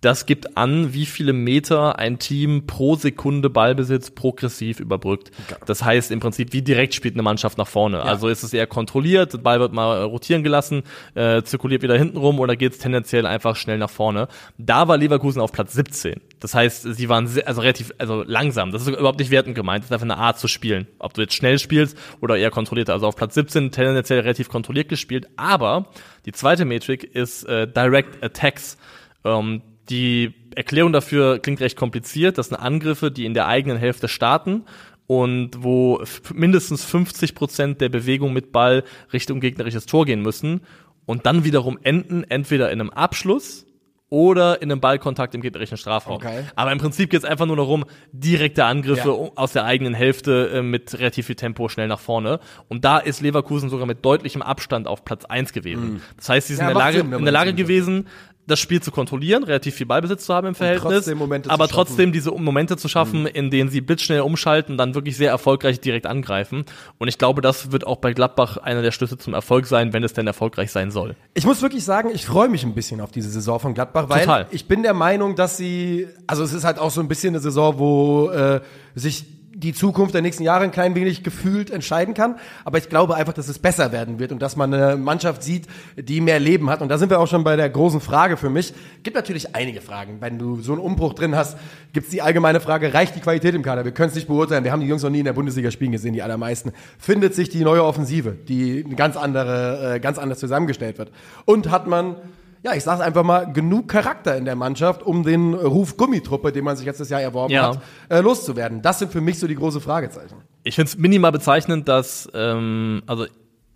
Das gibt an, wie viele Meter ein Team pro Sekunde Ballbesitz progressiv überbrückt. Das heißt im Prinzip, wie direkt spielt eine Mannschaft nach vorne. Also ist es eher kontrolliert, der Ball wird mal rotieren gelassen, äh, zirkuliert wieder hinten rum oder geht es tendenziell einfach schnell nach vorne. Da war Leverkusen auf Platz 17. Das heißt, sie waren sehr, also relativ also langsam. Das ist überhaupt nicht wertend gemeint. Das ist einfach eine Art zu spielen. Ob du jetzt schnell spielst oder eher kontrolliert. Also auf Platz 17 tendenziell relativ kontrolliert gespielt. Aber die zweite Metrik ist äh, Direct Attacks. Ähm, die Erklärung dafür klingt recht kompliziert. Das sind Angriffe, die in der eigenen Hälfte starten und wo mindestens 50 Prozent der Bewegung mit Ball Richtung gegnerisches Tor gehen müssen und dann wiederum enden entweder in einem Abschluss oder in einem Ballkontakt im gegnerischen Strafraum. Okay. Aber im Prinzip geht es einfach nur darum, direkte Angriffe Ja. aus der eigenen Hälfte äh, mit relativ viel Tempo schnell nach vorne. Und da ist Leverkusen sogar mit deutlichem Abstand auf Platz eins gewesen. Das heißt, sie sind Ja, in der Lage, Sinn, in der Lage gewesen, das Spiel zu kontrollieren, relativ viel Ballbesitz zu haben im Verhältnis, trotzdem aber trotzdem diese Momente zu schaffen, Mhm. in denen sie blitzschnell umschalten, dann wirklich sehr erfolgreich direkt angreifen. Und ich glaube, das wird auch bei Gladbach einer der Schlüsse zum Erfolg sein, wenn es denn erfolgreich sein soll. Ich muss wirklich sagen, ich freue mich ein bisschen auf diese Saison von Gladbach, weil Total. ich bin der Meinung, dass sie, also es ist halt auch so ein bisschen eine Saison, wo äh, sich die Zukunft der nächsten Jahre ein klein wenig gefühlt entscheiden kann. Aber ich glaube einfach, dass es besser werden wird und dass man eine Mannschaft sieht, die mehr Leben hat. Und da sind wir auch schon bei der großen Frage für mich. Gibt natürlich einige Fragen. Wenn du so einen Umbruch drin hast, gibt es die allgemeine Frage, reicht die Qualität im Kader? Wir können es nicht beurteilen. Wir haben die Jungs noch nie in der Bundesliga spielen gesehen, die allermeisten. Findet sich die neue Offensive, die ganz andere, äh, ganz anders zusammengestellt wird. Und hat man ja, ich sag's einfach mal, genug Charakter in der Mannschaft, um den Ruf Gummitruppe, den man sich letztes Jahr erworben Ja. hat, äh, loszuwerden. Das sind für mich so die große Fragezeichen. Ich finde es minimal bezeichnend, dass, ähm, also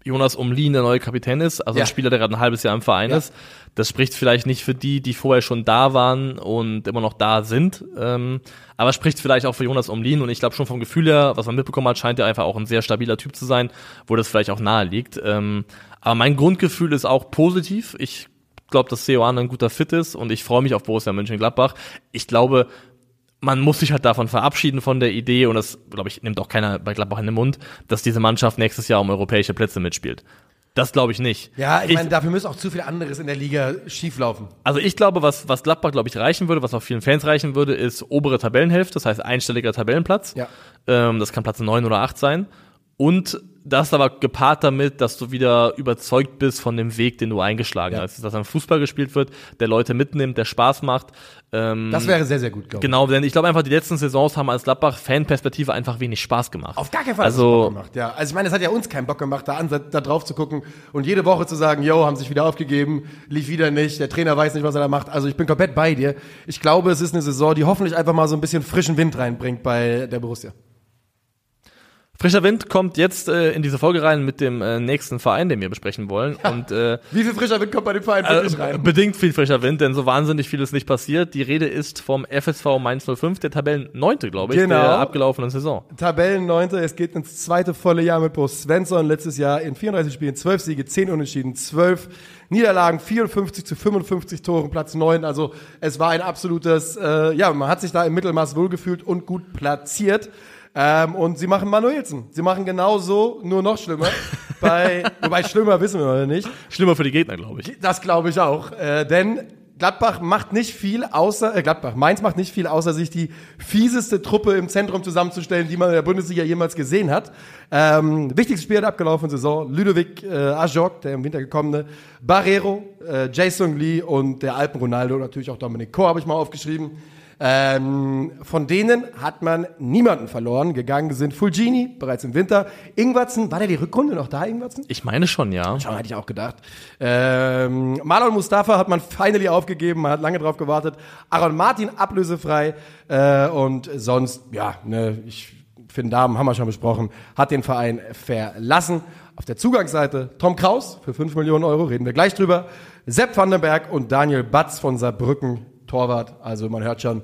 Jonas Umlin der neue Kapitän ist, also Ja. ein Spieler, der gerade ein halbes Jahr im Verein Ja. ist. Das spricht vielleicht nicht für die, die vorher schon da waren und immer noch da sind, ähm, aber spricht vielleicht auch für Jonas Umlin und ich glaube schon vom Gefühl her, was man mitbekommen hat, scheint er einfach auch ein sehr stabiler Typ zu sein, wo das vielleicht auch nahe liegt. Ähm, aber mein Grundgefühl ist auch positiv. Ich glaube, dass Seoane ein guter Fit ist und ich freue mich auf Borussia Mönchengladbach. Ich glaube, man muss sich halt davon verabschieden von der Idee und das, glaube ich, nimmt auch keiner bei Gladbach in den Mund, dass diese Mannschaft nächstes Jahr um europäische Plätze mitspielt. Das glaube ich nicht. Ja, ich, meine, dafür muss auch zu viel anderes in der Liga schieflaufen. Also ich glaube, was, was Gladbach, glaube ich, reichen würde, was auch vielen Fans reichen würde, ist obere Tabellenhälfte, das heißt einstelliger Tabellenplatz. Ja. Ähm, das kann Platz 9 oder 8 sein. Und das aber gepaart damit, dass du wieder überzeugt bist von dem Weg, den du eingeschlagen Ja. hast. Dass ein Fußball gespielt wird, der Leute mitnimmt, der Spaß macht. Ähm, Das wäre sehr, sehr gut, glaube ich. Genau, denn ich glaube einfach, die letzten Saisons haben als Gladbach-Fanperspektive einfach wenig Spaß gemacht. Auf gar keinen Fall Also- Bock gemacht, ja. Also ich meine, es hat ja uns keinen Bock gemacht, da, an, da drauf zu gucken und jede Woche zu sagen, yo, haben sich wieder aufgegeben, lief wieder nicht, der Trainer weiß nicht, was er da macht. Also ich bin komplett bei dir. Ich glaube, es ist eine Saison, die hoffentlich einfach mal so ein bisschen frischen Wind reinbringt bei der Borussia. Frischer Wind kommt jetzt äh, in diese Folge rein mit dem äh, nächsten Verein, den wir besprechen wollen. Und äh, Wie viel frischer Wind kommt bei dem Verein wirklich äh, rein? bedingt viel frischer Wind, denn so wahnsinnig viel ist nicht passiert. Die Rede ist vom FSV Mainz 05, der Tabellenneunte, glaube ich, Genau. der abgelaufenen Saison. Tabellenneunte, es geht ins zweite volle Jahr mit Bo Svensson. Letztes Jahr in 34 Spielen 12 Siege, 10 Unentschieden, 12 Niederlagen, 54 zu 55 Toren, Platz 9. Also es war ein absolutes, äh, ja, man hat sich da im Mittelmaß wohlgefühlt und gut platziert. Ähm, und sie machen Manuelsen. Sie machen genauso, nur noch schlimmer. [LAUGHS] Bei, wobei schlimmer wissen wir noch nicht. Schlimmer für die Gegner, glaube ich. Das glaube ich auch. Äh, denn Gladbach macht nicht viel außer, äh, Gladbach, Mainz macht nicht viel außer sich die fieseste Truppe im Zentrum zusammenzustellen, die man in der Bundesliga jemals gesehen hat. Ähm, wichtigstes Spiel der abgelaufenen Saison, Ludovic äh, Ajok, der im Winter gekommene, Barrero, äh, Jason Lee und der Alpen Ronaldo, natürlich auch Dominik Kor habe ich mal aufgeschrieben. Ähm, von denen hat man niemanden verloren. Gegangen sind Fulgini, bereits im Winter. Ingwatzen, war der die Rückrunde noch da, Ingwatzen? Ich meine schon, ja. Schon hätte ich auch gedacht. Ähm, Marlon Mustafa hat man finally aufgegeben, man hat lange drauf gewartet. Aaron Martin ablösefrei äh, und sonst, ja, ne, ich finde Damen haben wir schon besprochen, hat den Verein verlassen. Auf der Zugangsseite Tom Kraus für 5 Millionen Euro, reden wir gleich drüber. Sepp Vandenberg und Daniel Batz von Saarbrücken, Torwart. Also man hört schon,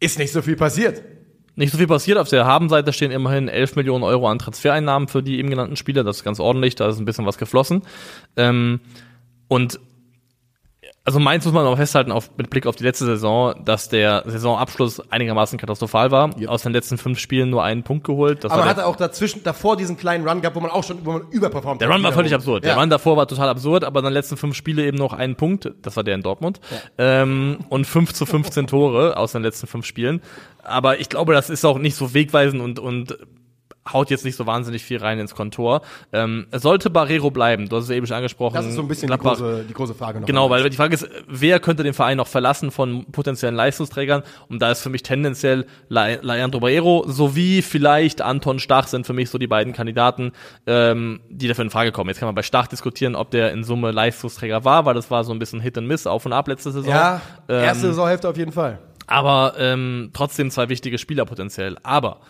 ist nicht so viel passiert. Nicht so viel passiert. Auf der Habenseite stehen immerhin 11 Millionen Euro an Transfereinnahmen für die eben genannten Spieler. Das ist ganz ordentlich. Da ist ein bisschen was geflossen. Ähm, und also Mainz muss man auch festhalten, auf, mit Blick auf die letzte Saison, dass der Saisonabschluss einigermaßen katastrophal war. Aus den letzten fünf Spielen nur einen Punkt geholt. Das Aber der, hatte auch dazwischen, davor diesen kleinen Run gehabt, wo man auch schon, wo man überperformt der hat. Run war völlig absurd. Ja. Der Run davor war total absurd, aber dann letzten fünf Spiele eben noch einen Punkt. Das war der in Dortmund. Ähm, und 5 zu 15 Tore aus den letzten fünf Spielen. Aber ich glaube, das ist auch nicht so wegweisend und, und haut jetzt nicht so wahnsinnig viel rein ins Kontor. Ähm, sollte Barrero bleiben. Du hast es eben schon angesprochen. Das ist so ein bisschen die große, die große Frage noch. Genau, weil die Frage ist, wer könnte den Verein noch verlassen von potenziellen Leistungsträgern? Und da ist für mich tendenziell Le- Leandro Barrero sowie vielleicht Anton Stach sind für mich so die beiden Kandidaten, ähm, die dafür in Frage kommen. Jetzt kann man bei Stach diskutieren, ob der in Summe Leistungsträger war, weil das war so ein bisschen Hit and Miss, auf und ab letzte Saison. Ja, Ähm, erste Saisonhälfte auf jeden Fall. aber ähm, trotzdem zwei wichtige Spieler potenziell. Aber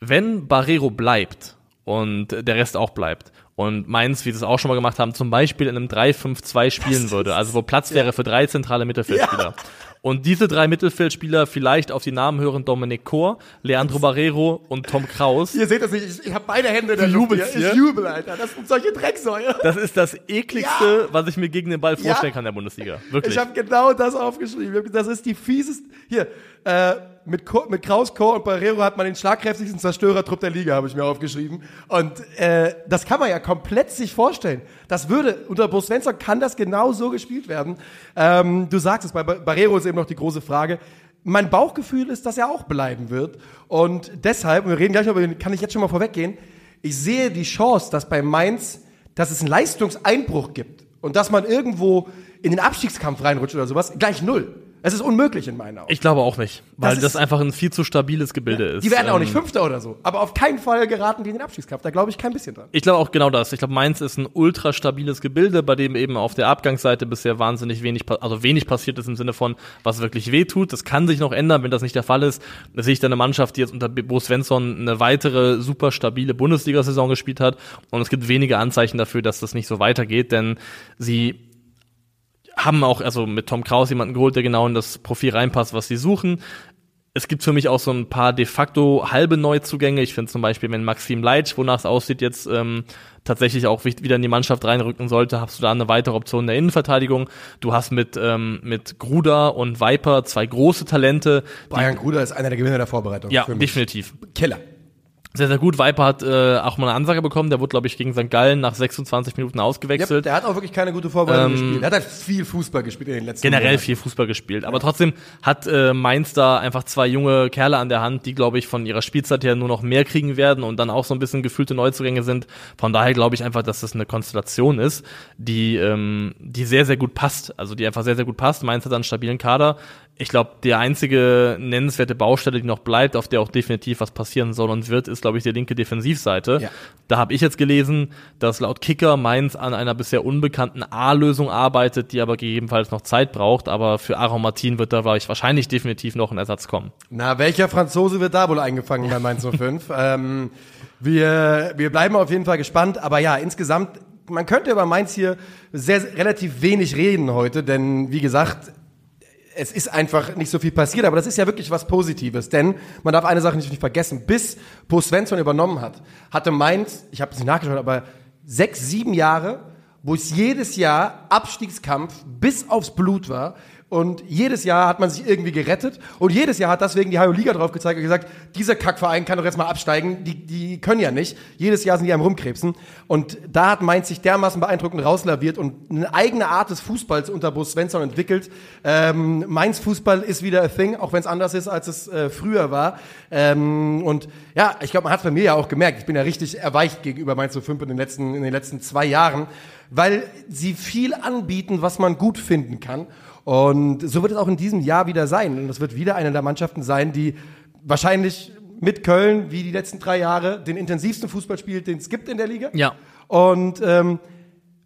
wenn Barrero bleibt und der Rest auch bleibt und Mainz, wie sie es auch schon mal gemacht haben, zum Beispiel in einem 3-5-2 spielen würde, also wo Platz wäre für drei zentrale Mittelfeldspieler. Und diese drei Mittelfeldspieler vielleicht auf die Namen hören Dominik Kor, Leandro Barrero und Tom Kraus. Ihr seht das nicht, ich, ich habe beide Hände in der hier? Ich jubel, Alter. Das sind solche Drecksäue. Das ist das ekligste, was ich mir gegen den Ball vorstellen kann in der Bundesliga. Wirklich. Ich habe genau das aufgeschrieben. Das ist die fieseste. Hier, äh, mit, mit Kraus, Kor und Barrero hat man den schlagkräftigsten Zerstörertrupp der Liga, habe ich mir aufgeschrieben. Und äh, das kann man ja komplett sich vorstellen. Das würde, unter Bo Svensson kann das genau so gespielt werden. Ähm, du sagst es, bei Bar- Barrero ist eben noch die große Frage. Mein Bauchgefühl ist, dass er auch bleiben wird. Und deshalb, und wir reden gleich noch über den, kann ich jetzt schon mal vorweggehen, ich sehe die Chance, dass bei Mainz, dass es einen Leistungseinbruch gibt und dass man irgendwo in den Abstiegskampf reinrutscht oder sowas, gleich null. Es ist unmöglich in meinen Augen. Ich glaube auch nicht, weil Das das, einfach ein viel zu stabiles Gebilde ist. die werden auch nicht Ähm, Fünfter oder so. Aber auf keinen Fall geraten die in den Abstiegskampf. Da glaube ich kein bisschen dran. Ich glaube auch genau das. Ich glaube, Mainz ist ein ultra stabiles Gebilde, bei dem eben auf der Abgangsseite bisher wahnsinnig wenig, also wenig passiert ist im Sinne von, was wirklich wehtut. Das kann sich noch ändern, wenn das nicht der Fall ist. Da sehe ich dann eine Mannschaft, die jetzt unter Bo Svensson eine weitere super stabile Bundesliga-Saison gespielt hat. Und es gibt wenige Anzeichen dafür, dass das nicht so weitergeht, denn sie haben auch, also mit Tom Kraus jemanden geholt, der genau in das Profil reinpasst, was sie suchen. Es gibt für mich auch so ein paar de facto halbe Neuzugänge. Ich finde zum Beispiel, wenn Maxim Leitsch, wonach es aussieht, jetzt ähm, tatsächlich auch wieder in die Mannschaft reinrücken sollte, hast du da eine weitere Option in der Innenverteidigung. Du hast mit, ähm, mit Gruder und Viper zwei große Talente. Bayern Gruder ist einer der Gewinner der Vorbereitung. ja, definitiv. Killer. Sehr, sehr gut. Viper hat äh, auch mal eine Ansage bekommen. Der wurde, glaube ich, gegen St. Gallen nach 26 Minuten Ja, ausgewechselt. der hat auch wirklich keine gute Vorbereitung Ähm, gespielt. Er hat halt viel Fußball gespielt in den letzten generell Monaten. viel Fußball gespielt. Aber trotzdem hat äh, Mainz da einfach zwei junge Kerle an der Hand, die, glaube ich, von ihrer Spielzeit her nur noch mehr kriegen werden und dann auch so ein bisschen gefühlte Neuzugänge sind. Von daher glaube ich einfach, dass das eine Konstellation ist, die, ähm, die sehr, sehr gut passt. Also die einfach sehr, sehr gut passt. Mainz hat einen stabilen Kader. Ich glaube, die einzige nennenswerte Baustelle, die noch bleibt, auf der auch definitiv was passieren soll und wird, ist, glaube ich, die linke Defensivseite. Ja. Da habe ich jetzt gelesen, dass laut Kicker Mainz an einer bisher unbekannten A-Lösung arbeitet, die aber gegebenenfalls noch Zeit braucht. Aber für Aaron Martin wird da wahrscheinlich definitiv noch ein Ersatz kommen. Na, welcher Franzose wird da wohl eingefangen bei Mainz 05? [LAUGHS] ähm, wir, wir bleiben auf jeden Fall gespannt, aber ja, insgesamt, man könnte über Mainz hier sehr, relativ wenig reden heute, denn wie gesagt, es ist einfach nicht so viel passiert, aber das ist ja wirklich was Positives, denn man darf eine Sache nicht, nicht vergessen, bis Bo Svensson übernommen hat, hatte Mainz, ich habe es nicht nachgeschaut, aber sechs, sieben Jahre, wo es jedes Jahr Abstiegskampf bis aufs Blut war und jedes Jahr hat man sich irgendwie gerettet und jedes Jahr hat deswegen die Hajo Liga drauf gezeigt und gesagt, dieser Kackverein kann doch jetzt mal absteigen, die, die können ja nicht. Jedes Jahr sind die am Rumkrebsen und da hat Mainz sich dermaßen beeindruckend rauslaviert und eine eigene Art des Fußballs unter Bo Svensson entwickelt. Ähm, Mainz Fußball ist wieder a thing, auch wenn es anders ist, als es äh, früher war. Ähm, und ja, ich glaube, man hat es bei mir ja auch gemerkt, ich bin ja richtig erweicht gegenüber Mainz 05 in den letzten, in den letzten zwei Jahren, weil sie viel anbieten, was man gut finden kann. Und so wird es auch in diesem Jahr wieder sein. Und es wird wieder eine der Mannschaften sein, die wahrscheinlich mit Köln, wie die letzten drei Jahre, den intensivsten Fußball spielt, den es gibt in der Liga. Ja. Und ähm,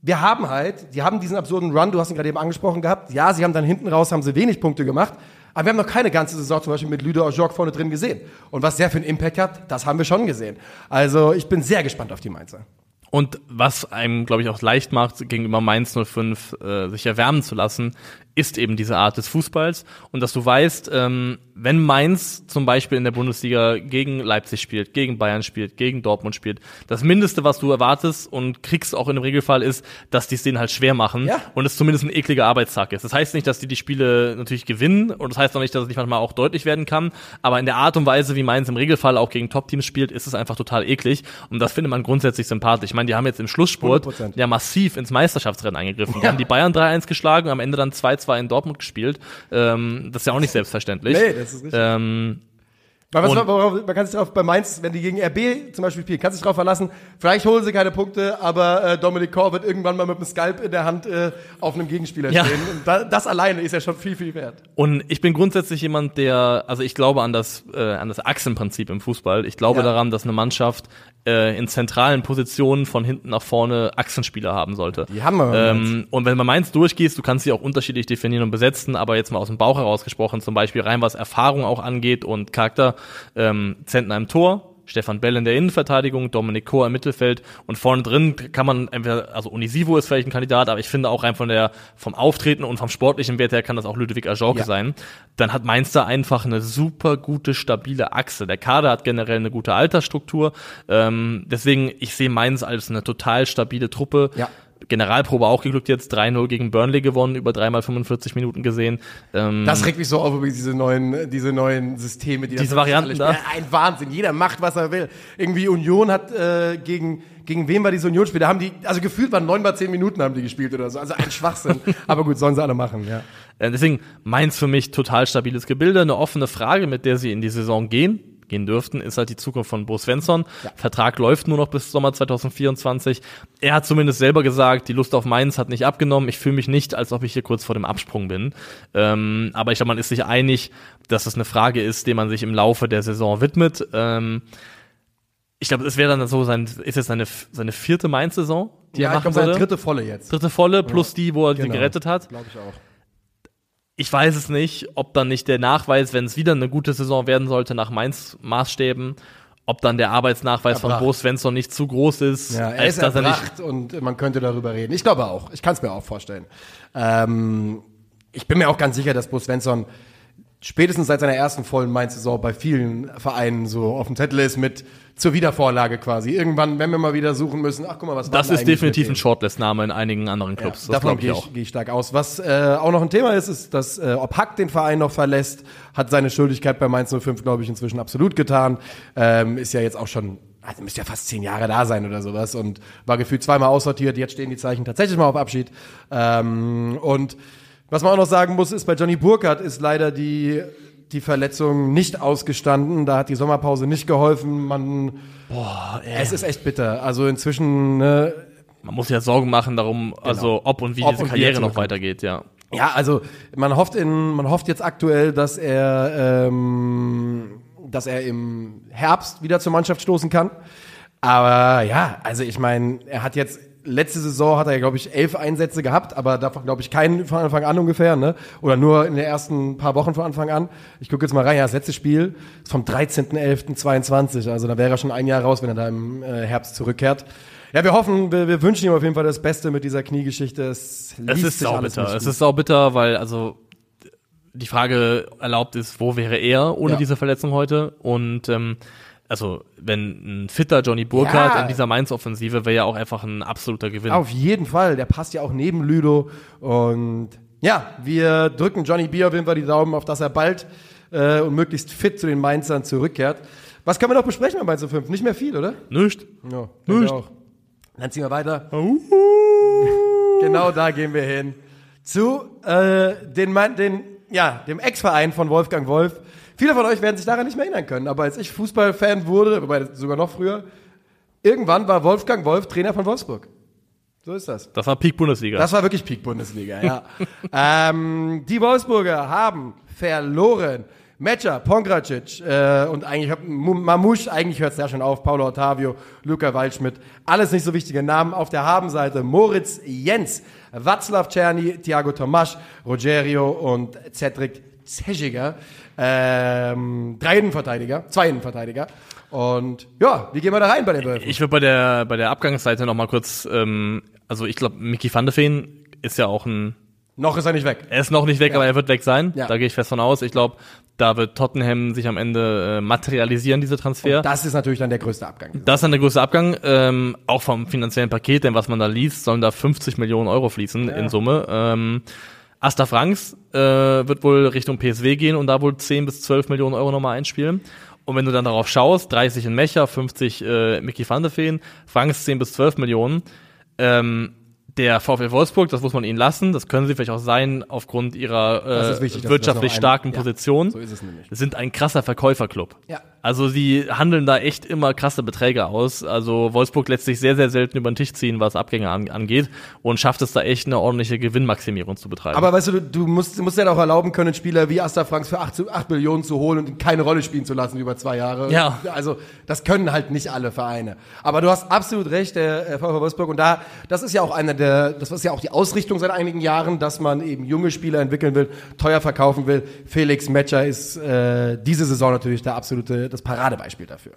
wir haben halt, die haben diesen absurden Run, du hast ihn gerade eben angesprochen gehabt. Ja, sie haben dann hinten raus, haben sie wenig Punkte gemacht. Aber wir haben noch keine ganze Saison zum Beispiel mit Ludo Ojok vorne drin gesehen. Und was der für einen Impact hat, das haben wir schon gesehen. Also ich bin sehr gespannt auf die Mainzer. Und was einem, glaube ich, auch leicht macht, gegenüber Mainz 05 äh, sich erwärmen zu lassen, ist eben diese Art des Fußballs. Und dass du weißt, ähm, wenn Mainz zum Beispiel in der Bundesliga gegen Leipzig spielt, gegen Bayern spielt, gegen Dortmund spielt, das Mindeste, was du erwartest und kriegst auch in dem Regelfall ist, dass die es denen halt schwer machen Ja. und es zumindest ein ekliger Arbeitstag ist. Das heißt nicht, dass die die Spiele natürlich gewinnen und das heißt auch nicht, dass es nicht manchmal auch deutlich werden kann, aber in der Art und Weise, wie Mainz im Regelfall auch gegen Top-Teams spielt, ist es einfach total eklig und das findet man grundsätzlich sympathisch. Ich meine, die haben jetzt im Schlussspurt 100%. ja massiv ins Meisterschaftsrennen eingegriffen. Die Ja. haben die Bayern 3-1 geschlagen und am Ende dann 2-2 in Dortmund gespielt. Ähm, das ist ja auch nicht selbstverständlich. Nee, das ist richtig. Ähm, Weil was, worauf, man kann sich drauf bei Mainz, wenn die gegen RB zum Beispiel spielen, kann sich drauf verlassen, vielleicht holen sie keine Punkte, aber äh, Dominik Kor wird irgendwann mal mit dem Skalp in der Hand äh, auf einem Gegenspieler Ja. stehen. Und da, das alleine ist ja schon viel, viel wert. Und ich bin grundsätzlich jemand, der, also ich glaube an das, äh, an das Achsenprinzip im Fußball. Ich glaube Ja. daran, dass eine Mannschaft äh, in zentralen Positionen von hinten nach vorne Achsenspieler haben sollte. Die haben wir. Ähm, und wenn man Mainz durchgehst, du kannst sie auch unterschiedlich definieren und besetzen, aber jetzt mal aus dem Bauch heraus gesprochen, zum Beispiel rein was Erfahrung auch angeht und Charakter, ähm, Zentner im Tor, Stefan Bell in der Innenverteidigung, Dominik Kohr im Mittelfeld und vorne drin kann man entweder, also Unisivo ist vielleicht ein Kandidat, aber ich finde auch rein von der, vom Auftreten und vom sportlichen Wert her kann das auch Ludwig Ajorque Ja. sein. Dann hat Mainz da einfach eine super gute, stabile Achse. Der Kader hat generell eine gute Altersstruktur. Ähm, deswegen, ich sehe Mainz als eine total stabile Truppe. Ja. Generalprobe auch geglückt jetzt, 3-0 gegen Burnley gewonnen, über dreimal 45 Minuten gesehen. Ähm, Das regt mich so auf über diese neuen, diese neuen Systeme, die Diese Varianten da? spielen. Ein Wahnsinn. Jeder macht, was er will. Irgendwie Union hat äh, gegen gegen wen war diese Union-Spiel? Da haben die, also gefühlt waren neun mal zehn Minuten haben die gespielt oder so. Also ein Schwachsinn. [LAUGHS] Aber gut, sollen sie alle machen, ja. Äh, Deswegen Mainz für mich total stabiles Gebilde, eine offene Frage, mit der sie in die Saison gehen. Gehen dürften, ist halt die Zukunft von Bo Svensson. Vertrag läuft nur noch bis Sommer 2024. Er hat zumindest selber gesagt, die Lust auf Mainz hat nicht abgenommen. Ich fühle mich nicht, als ob ich hier kurz vor dem Absprung bin. Ähm, aber ich glaube, man ist sich einig, dass es eine Frage ist, der man sich im Laufe der Saison widmet. Ähm, ich glaube, es wäre dann so sein, ist jetzt seine, seine vierte Mainz-Saison, die Ja, er ich machen glaube, seine würde. dritte volle jetzt. Dritte volle plus die, wo er die Genau. gerettet hat. Glaube ich auch. Ich weiß es nicht, ob dann nicht der Nachweis, wenn es wieder eine gute Saison werden sollte nach Mainz Maßstäben, ob dann der Arbeitsnachweis von Erbracht. Bo Svensson nicht zu groß ist, Ja, er als ist dass er nicht und man könnte darüber reden. Ich glaube auch. Ich kann es mir auch vorstellen. Ähm, ich bin mir auch ganz sicher, dass Bo Svensson spätestens seit seiner ersten vollen Mainz-Saison bei vielen Vereinen so auf dem Zettel ist mit zur Wiedervorlage quasi. Irgendwann, wenn wir mal wieder suchen müssen, ach guck mal, was Das ist definitiv ein? Shortlist-Name in einigen anderen Clubs. Ja, davon gehe ich, gehe ich stark aus. Was äh, auch noch ein Thema ist, ist, dass äh, ob Hack den Verein noch verlässt, hat seine Schuldigkeit bei Mainz 05, glaube ich, inzwischen absolut getan. Ähm, ist ja jetzt auch schon, also müsste ja fast zehn Jahre da sein oder sowas und war gefühlt zweimal aussortiert. Jetzt stehen die Zeichen tatsächlich mal auf Abschied. Ähm, und was man auch noch sagen muss, ist bei Johnny Burkhardt ist leider die die Verletzung nicht ausgestanden. Da hat die Sommerpause nicht geholfen. Man, Boah, es ist echt bitter. Also inzwischen ne, Man muss ja Sorgen machen darum, also ob und wie Genau. Ob diese und wie Karriere er noch weitergeht, ja. Ja, also man hofft in, man hofft jetzt aktuell, dass er, ähm, dass er im Herbst wieder zur Mannschaft stoßen kann. Aber ja, also ich meine, er hat jetzt letzte Saison hat er, glaube ich, elf Einsätze gehabt, aber davon, glaube ich, keinen von Anfang an ungefähr, ne? Oder nur in den ersten paar Wochen von Anfang an. Ich gucke jetzt mal rein, ja, das letzte Spiel ist vom 13.11.22, also da wäre er schon ein Jahr raus, wenn er da im äh, Herbst zurückkehrt. Ja, wir hoffen, wir, wir wünschen ihm auf jeden Fall das Beste mit dieser Kniegeschichte. Es, Es ist saubitter. Es ist saubitter, weil also die Frage erlaubt ist, wo wäre er ohne Ja. diese Verletzung heute? Und ähm, also wenn ein fitter Johnny Burkhardt Ja. in dieser Mainz-Offensive wäre ja auch einfach ein absoluter Gewinn. Auf jeden Fall, der passt ja auch neben Ludo. Und ja, wir drücken Johnny B auf jeden Fall die Daumen, auf dass er bald äh, und möglichst fit zu den Mainzern zurückkehrt. Was können wir noch besprechen bei Mainz 05? Nicht mehr viel, oder? Nicht? Ja, Nicht. ich auch. Dann ziehen wir weiter. [LAUGHS] Genau da gehen wir hin. Zu äh, den, Mann- den, ja, dem Ex-Verein von Wolfgang Wolf. Viele von euch werden sich daran nicht mehr erinnern können, aber als ich Fußballfan wurde, wobei sogar noch früher, irgendwann war Wolfgang Wolf Trainer von Wolfsburg. So ist das. Das war Peak Bundesliga. Das war wirklich Peak Bundesliga, ja. [LAUGHS] ähm, die Wolfsburger haben verloren. Metscher, Pongracic äh, und eigentlich Mamouche, eigentlich hört es ja schon auf, Paulo Ottavio, Luca Waldschmidt, alles nicht so wichtige Namen. Auf der Habenseite Moritz Jens, Václav Czerny, Thiago Tomasch, Rogerio und Cedric Zeschiger. Ähm, drei Innenverteidiger, zwei Innenverteidiger. Und ja, wie gehen wir da rein bei den Wölfen? Ich würde bei der bei der Abgangsseite noch mal kurz, ähm, also ich glaube, Mickey van de Veen ist ja auch ein, Noch ist er nicht weg. er ist noch nicht weg, aber er wird weg sein. Ja. Da gehe ich fest von aus. Ich glaube, da wird Tottenham sich am Ende äh, materialisieren, diese Transfer. Das ist natürlich dann der größte Abgang. Das ist dann der größte Abgang, ähm, auch vom finanziellen Paket, denn was man da liest, sollen da 50 Millionen Euro fließen in Summe. Ähm, Asta Franks äh, wird wohl Richtung PSW gehen und da wohl 10 bis 12 Millionen Euro nochmal einspielen. Und wenn du dann darauf schaust, 30 in Mecher, 50 äh, Mickey van de Veen, Franks 10 bis 12 Millionen. Ähm, der VfL Wolfsburg, das muss man ihnen lassen, das können sie vielleicht auch sein aufgrund ihrer äh, wichtig, wirtschaftlich ein- starken ja, Position, so ist es nämlich. sind ein krasser Verkäuferclub. Ja. Also sie handeln da echt immer krasse Beträge aus. Also Wolfsburg lässt sich sehr, sehr selten über den Tisch ziehen, was Abgänge an, angeht und schafft es da echt eine ordentliche Gewinnmaximierung zu betreiben. Aber weißt du, du, du musst, musst ja auch erlauben können, Spieler wie Asta Franks für 8, zu 8 Millionen zu holen und keine Rolle spielen zu lassen über zwei Jahre. Ja. Also, das können halt nicht alle Vereine. Aber du hast absolut recht, der äh, VfL Wolfsburg. Und da, das ist ja auch einer der, das ist ja auch die Ausrichtung seit einigen Jahren, dass man eben junge Spieler entwickeln will, teuer verkaufen will. Felix Metscher ist äh, diese Saison natürlich der absolute, das Paradebeispiel dafür.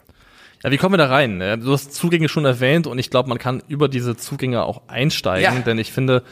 ja, wie kommen wir da rein? Äh, Du hast Zugänge schon erwähnt und ich glaube, man kann über diese Zugänge auch einsteigen, Ja. denn ich finde,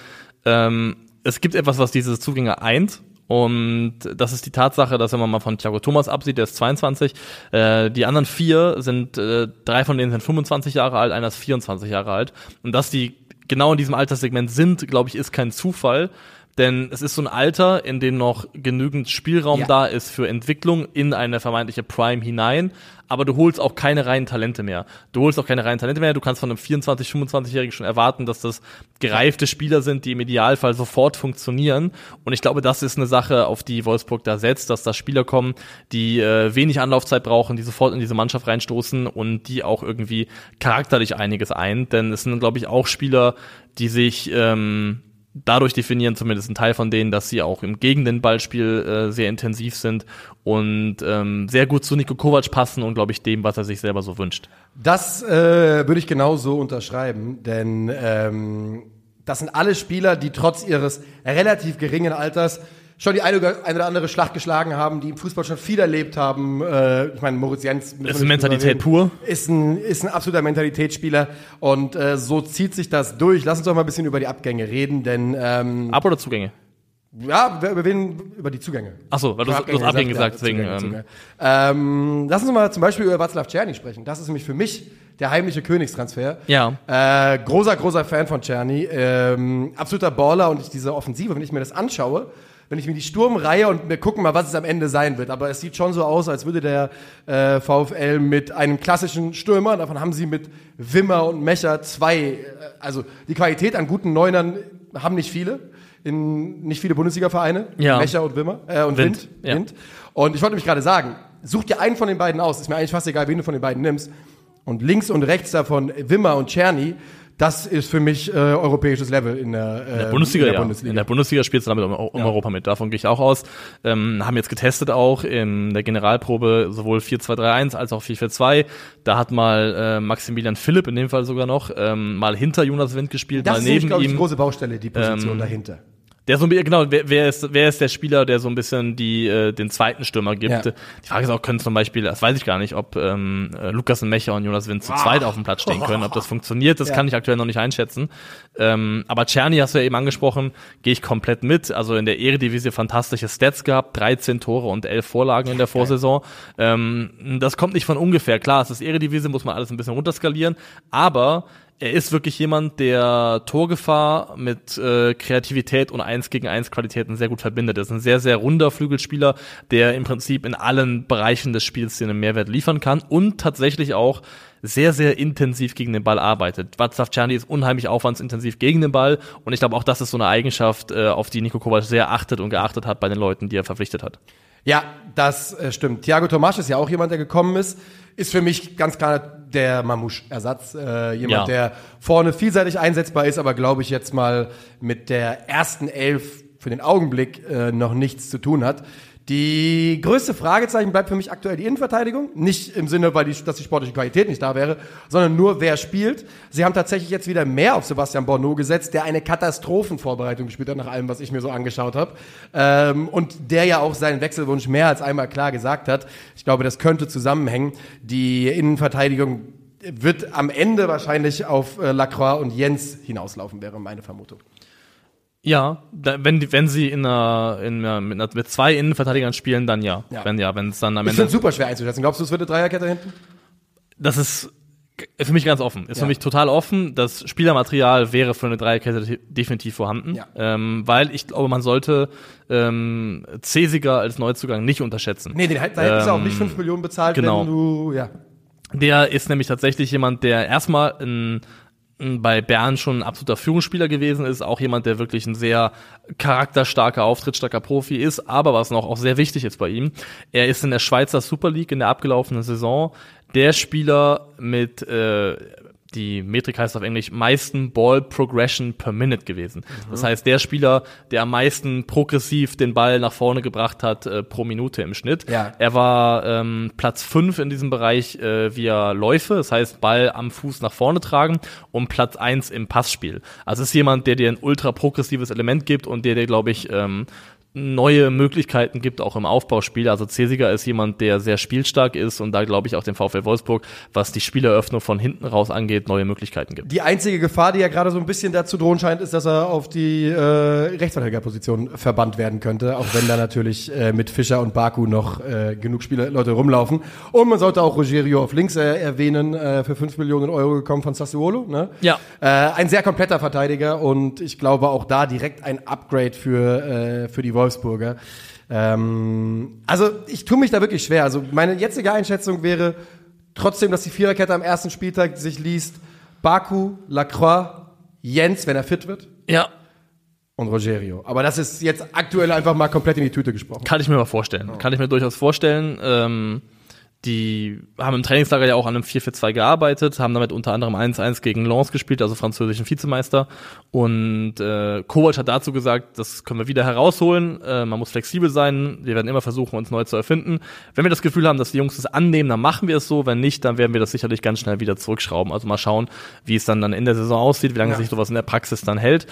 ähm, es gibt etwas, was diese Zugänge eint. Und das ist die Tatsache, dass wenn man mal von Thiago Thomas absieht, der ist 22, äh, die anderen vier sind, äh, drei von denen sind 25 Jahre alt, einer ist 24 Jahre alt. Und dass die genau in diesem Alterssegment sind, glaube ich, ist kein Zufall, Denn es ist so ein Alter, in dem noch genügend Spielraum Ja. da ist für Entwicklung in eine vermeintliche Prime hinein. Aber du holst auch keine reinen Talente mehr. Du holst auch keine reinen Talente mehr. Du kannst von einem 24-, 25-Jährigen schon erwarten, dass das gereifte Spieler sind, die im Idealfall sofort funktionieren. Und ich glaube, das ist eine Sache, auf die Wolfsburg da setzt, dass da Spieler kommen, die äh, wenig Anlaufzeit brauchen, die sofort in diese Mannschaft reinstoßen und die auch irgendwie charakterlich einiges ein. Denn es sind, glaube ich, auch Spieler, die sich ähm, dadurch definieren, zumindest ein Teil von denen, dass sie auch im gegen äh, sehr intensiv sind und ähm, sehr gut zu Nico Kovac passen und glaube ich dem, was er sich selber so wünscht. Das äh, würde ich genau so unterschreiben, denn ähm, das sind alle Spieler, die trotz ihres relativ geringen Alters schon die eine oder, eine oder andere Schlacht geschlagen haben, die im Fußball schon viel erlebt haben. Äh, ich meine, Moritz Jens ist nicht Mentalität pur. Ist ein, ist ein absoluter Mentalitätsspieler und äh, so zieht sich das durch. Lass uns doch mal ein bisschen über die Abgänge reden, denn ähm, Ab- oder Zugänge? ja, wir, wir reden über die Zugänge. Ach so, weil du, du hast Abgänge gesagt, deswegen. Zugänge, ähm, Zugänge. Ähm, lass uns mal zum Beispiel über Václav Czerny sprechen. Das ist nämlich für mich der heimliche Königstransfer. Ja. Äh, großer, großer Fan von Czerny. Ähm, absoluter Baller und diese Offensive, wenn ich mir das anschaue, wenn ich mir die Sturmreihe und wir gucken mal, was es am Ende sein wird. Aber es sieht schon so aus, als würde der äh, VfL mit einem klassischen Stürmer, davon haben sie mit Wimmer und Mecher zwei, äh, also die Qualität an guten Neunern haben nicht viele. In nicht viele Bundesliga-Vereine. Ja. Mecher und Wimmer äh, und Wind. Wind, ja. Wind. Und ich wollte nämlich gerade sagen, such dir einen von den beiden aus. Ist mir eigentlich fast egal, wen du von den beiden nimmst. Und links und rechts davon Wimmer und Czerny, das ist für mich äh, europäisches Level in der, äh, In der Bundesliga, in der ja. Bundesliga. In der Bundesliga spielst du damit um, um Europa mit. Davon gehe ich auch aus. Ähm, haben jetzt getestet auch in der Generalprobe sowohl 4-2-3-1 als auch 4-4-2. Da hat mal äh, Maximilian Philipp in dem Fall sogar noch ähm, mal hinter Jonas Wind gespielt, das mal ist nämlich, neben glaube ich, die ihm. große Baustelle, die Position Ähm, dahinter. Der so ein bisschen, genau, wer, wer, ist, wer ist der Spieler, der so ein bisschen die, äh, den zweiten Stürmer gibt? Ja. Die Frage ist auch, können zum Beispiel, das weiß ich gar nicht, ob ähm, äh, Lukas Mecher und Jonas Wind zu zweit auf dem Platz stehen können, ob das [LAUGHS] funktioniert, das Ja. kann ich aktuell noch nicht einschätzen. Ähm, aber Czerny hast du ja eben angesprochen, gehe ich komplett mit. Also in der Eredivisie fantastische Stats gehabt, 13 Tore und 11 Vorlagen in der Vorsaison. Ähm, das kommt nicht von ungefähr. Klar, es ist Eredivisie, muss man alles ein bisschen runterskalieren, aber er ist wirklich jemand, der Torgefahr mit äh, Kreativität und 1 gegen 1 Qualitäten sehr gut verbindet. Er ist ein sehr, sehr runder Flügelspieler, der im Prinzip in allen Bereichen des Spiels einen Mehrwert liefern kann und tatsächlich auch sehr, sehr intensiv gegen den Ball arbeitet. Václav Czerny ist unheimlich aufwandsintensiv gegen den Ball und ich glaube auch das ist so eine Eigenschaft, äh, auf die Nico Kovac sehr achtet und geachtet hat bei den Leuten, die er verpflichtet hat. Ja, das äh, stimmt. Thiago Tomasch ist ja auch jemand, der gekommen ist. Ist für mich ganz klar der Mamouche-Ersatz. Äh, jemand, Ja. der vorne vielseitig einsetzbar ist, aber glaube ich jetzt mal mit der ersten Elf für den Augenblick äh, noch nichts zu tun hat. Die größte Fragezeichen bleibt für mich aktuell die Innenverteidigung. Nicht im Sinne, weil die, dass die sportliche Qualität nicht da wäre, sondern nur wer spielt. Sie haben tatsächlich jetzt wieder mehr auf Sebastian Borneau gesetzt, der eine Katastrophenvorbereitung gespielt hat, nach allem, was ich mir so angeschaut habe. Ähm, und der ja auch seinen Wechselwunsch mehr als einmal klar gesagt hat. Ich glaube, das könnte zusammenhängen. Die Innenverteidigung wird am Ende wahrscheinlich auf äh, Lacroix und Jens hinauslaufen, wäre meine Vermutung. Ja, wenn, die, wenn sie in einer, in einer, mit, einer, mit zwei Innenverteidigern spielen, dann ja. Ja. Wenn ja, wenn es dann am Ende. finde super schwer einzuschätzen. Glaubst du, es wird eine Dreierkette hinten? Das ist für mich ganz offen. Ist Ja. für mich total offen. Das Spielermaterial wäre für eine Dreierkette de- definitiv vorhanden. Ja. Ähm, weil ich glaube, man sollte ähm, Cesiger als Neuzugang nicht unterschätzen. Nee, den da hättest du auch Ähm, nicht 5 Millionen bezahlt, genau. wenn du, ja. Der ist nämlich tatsächlich jemand, der erstmal ein bei Bern schon ein absoluter Führungsspieler gewesen ist, auch jemand, der wirklich ein sehr charakterstarker, auftrittsstarker Profi ist, aber was noch auch sehr wichtig ist bei ihm, er ist in der Schweizer Super League in der abgelaufenen Saison der Spieler mit äh, die Metrik heißt auf Englisch meisten Ball Progression per Minute gewesen. Das heißt, der Spieler, der am meisten progressiv den Ball nach vorne gebracht hat äh, pro Minute im Schnitt. Ja. Er war ähm, Platz fünf in diesem Bereich äh, via Läufe, das heißt Ball am Fuß nach vorne tragen und Platz eins im Passspiel. Also es ist jemand, der dir ein ultra progressives Element gibt und der dir, glaube ich, ähm, neue Möglichkeiten gibt, auch im Aufbauspiel. Also Cesiger ist jemand, der sehr spielstark ist und da glaube ich auch dem VfL Wolfsburg, was die Spieleröffnung von hinten raus angeht, neue Möglichkeiten gibt. Die einzige Gefahr, die ja gerade so ein bisschen dazu drohen scheint, ist, dass er auf die äh, Rechtsverteidigerposition verbannt werden könnte, auch wenn da natürlich äh, mit Fischer und Baku noch äh, genug Spieler, Leute rumlaufen. Und man sollte auch Rogerio auf links äh, erwähnen, äh, für 5 Millionen Euro gekommen von Sassuolo. Ne? Ja. Äh, ein sehr kompletter Verteidiger und ich glaube auch da direkt ein Upgrade für, äh, für die Wolfsburger. Ähm, also ich tue mich da wirklich schwer. Also meine jetzige Einschätzung wäre trotzdem, dass die Viererkette am ersten Spieltag sich liest Baku, Lacroix, Jens, wenn er fit wird, Ja, und Rogerio. Aber das ist jetzt aktuell einfach mal komplett in die Tüte gesprochen. Kann ich mir mal vorstellen. Kann ich mir durchaus vorstellen. Ähm, die haben im Trainingslager ja auch an einem 4-4-2 gearbeitet, haben damit unter anderem 1-1 gegen Lens gespielt, also französischen Vizemeister. Und äh, Kovac hat dazu gesagt, das können wir wieder herausholen. Äh, man muss flexibel sein. Wir werden immer versuchen, uns neu zu erfinden. Wenn wir das Gefühl haben, dass die Jungs das annehmen, dann machen wir es so. Wenn nicht, dann werden wir das sicherlich ganz schnell wieder zurückschrauben. Also mal schauen, wie es dann, dann in der Saison aussieht, wie lange Ja. sich sowas in der Praxis dann hält.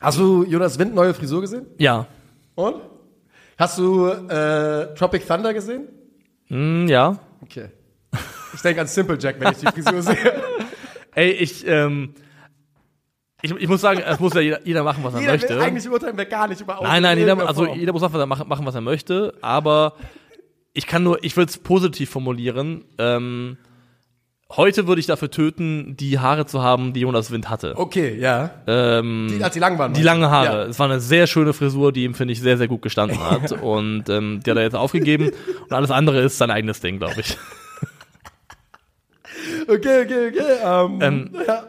Hast du Jonas Wind neue Frisur gesehen? Ja, Und? Hast du äh, Tropic Thunder gesehen? Hm, ja. Okay. Ich denke an Simple Jack, wenn ich die Frisur sehe. [LAUGHS] Ey, ich, ähm, ich, ich muss sagen, es muss ja jeder, jeder machen, was er Jeder möchte. will, eigentlich urteilen wir gar nicht über Aussehen Nein, nein, in jeder, also jeder muss einfach machen, machen, was er möchte, aber ich kann nur, ich würde es positiv formulieren. Ähm, heute würde ich dafür töten, die Haare zu haben, die Jonas Wind hatte. Okay, ja. Ähm, Die, als die lang waren. die langen Haare. Ja. Es war eine sehr schöne Frisur, die ihm, finde ich, sehr, sehr gut gestanden [LAUGHS] hat. Und ähm, die hat er jetzt aufgegeben. Und alles andere ist sein eigenes Ding, glaube ich. [LAUGHS] Okay, okay, okay. Ähm, Ähm, ja.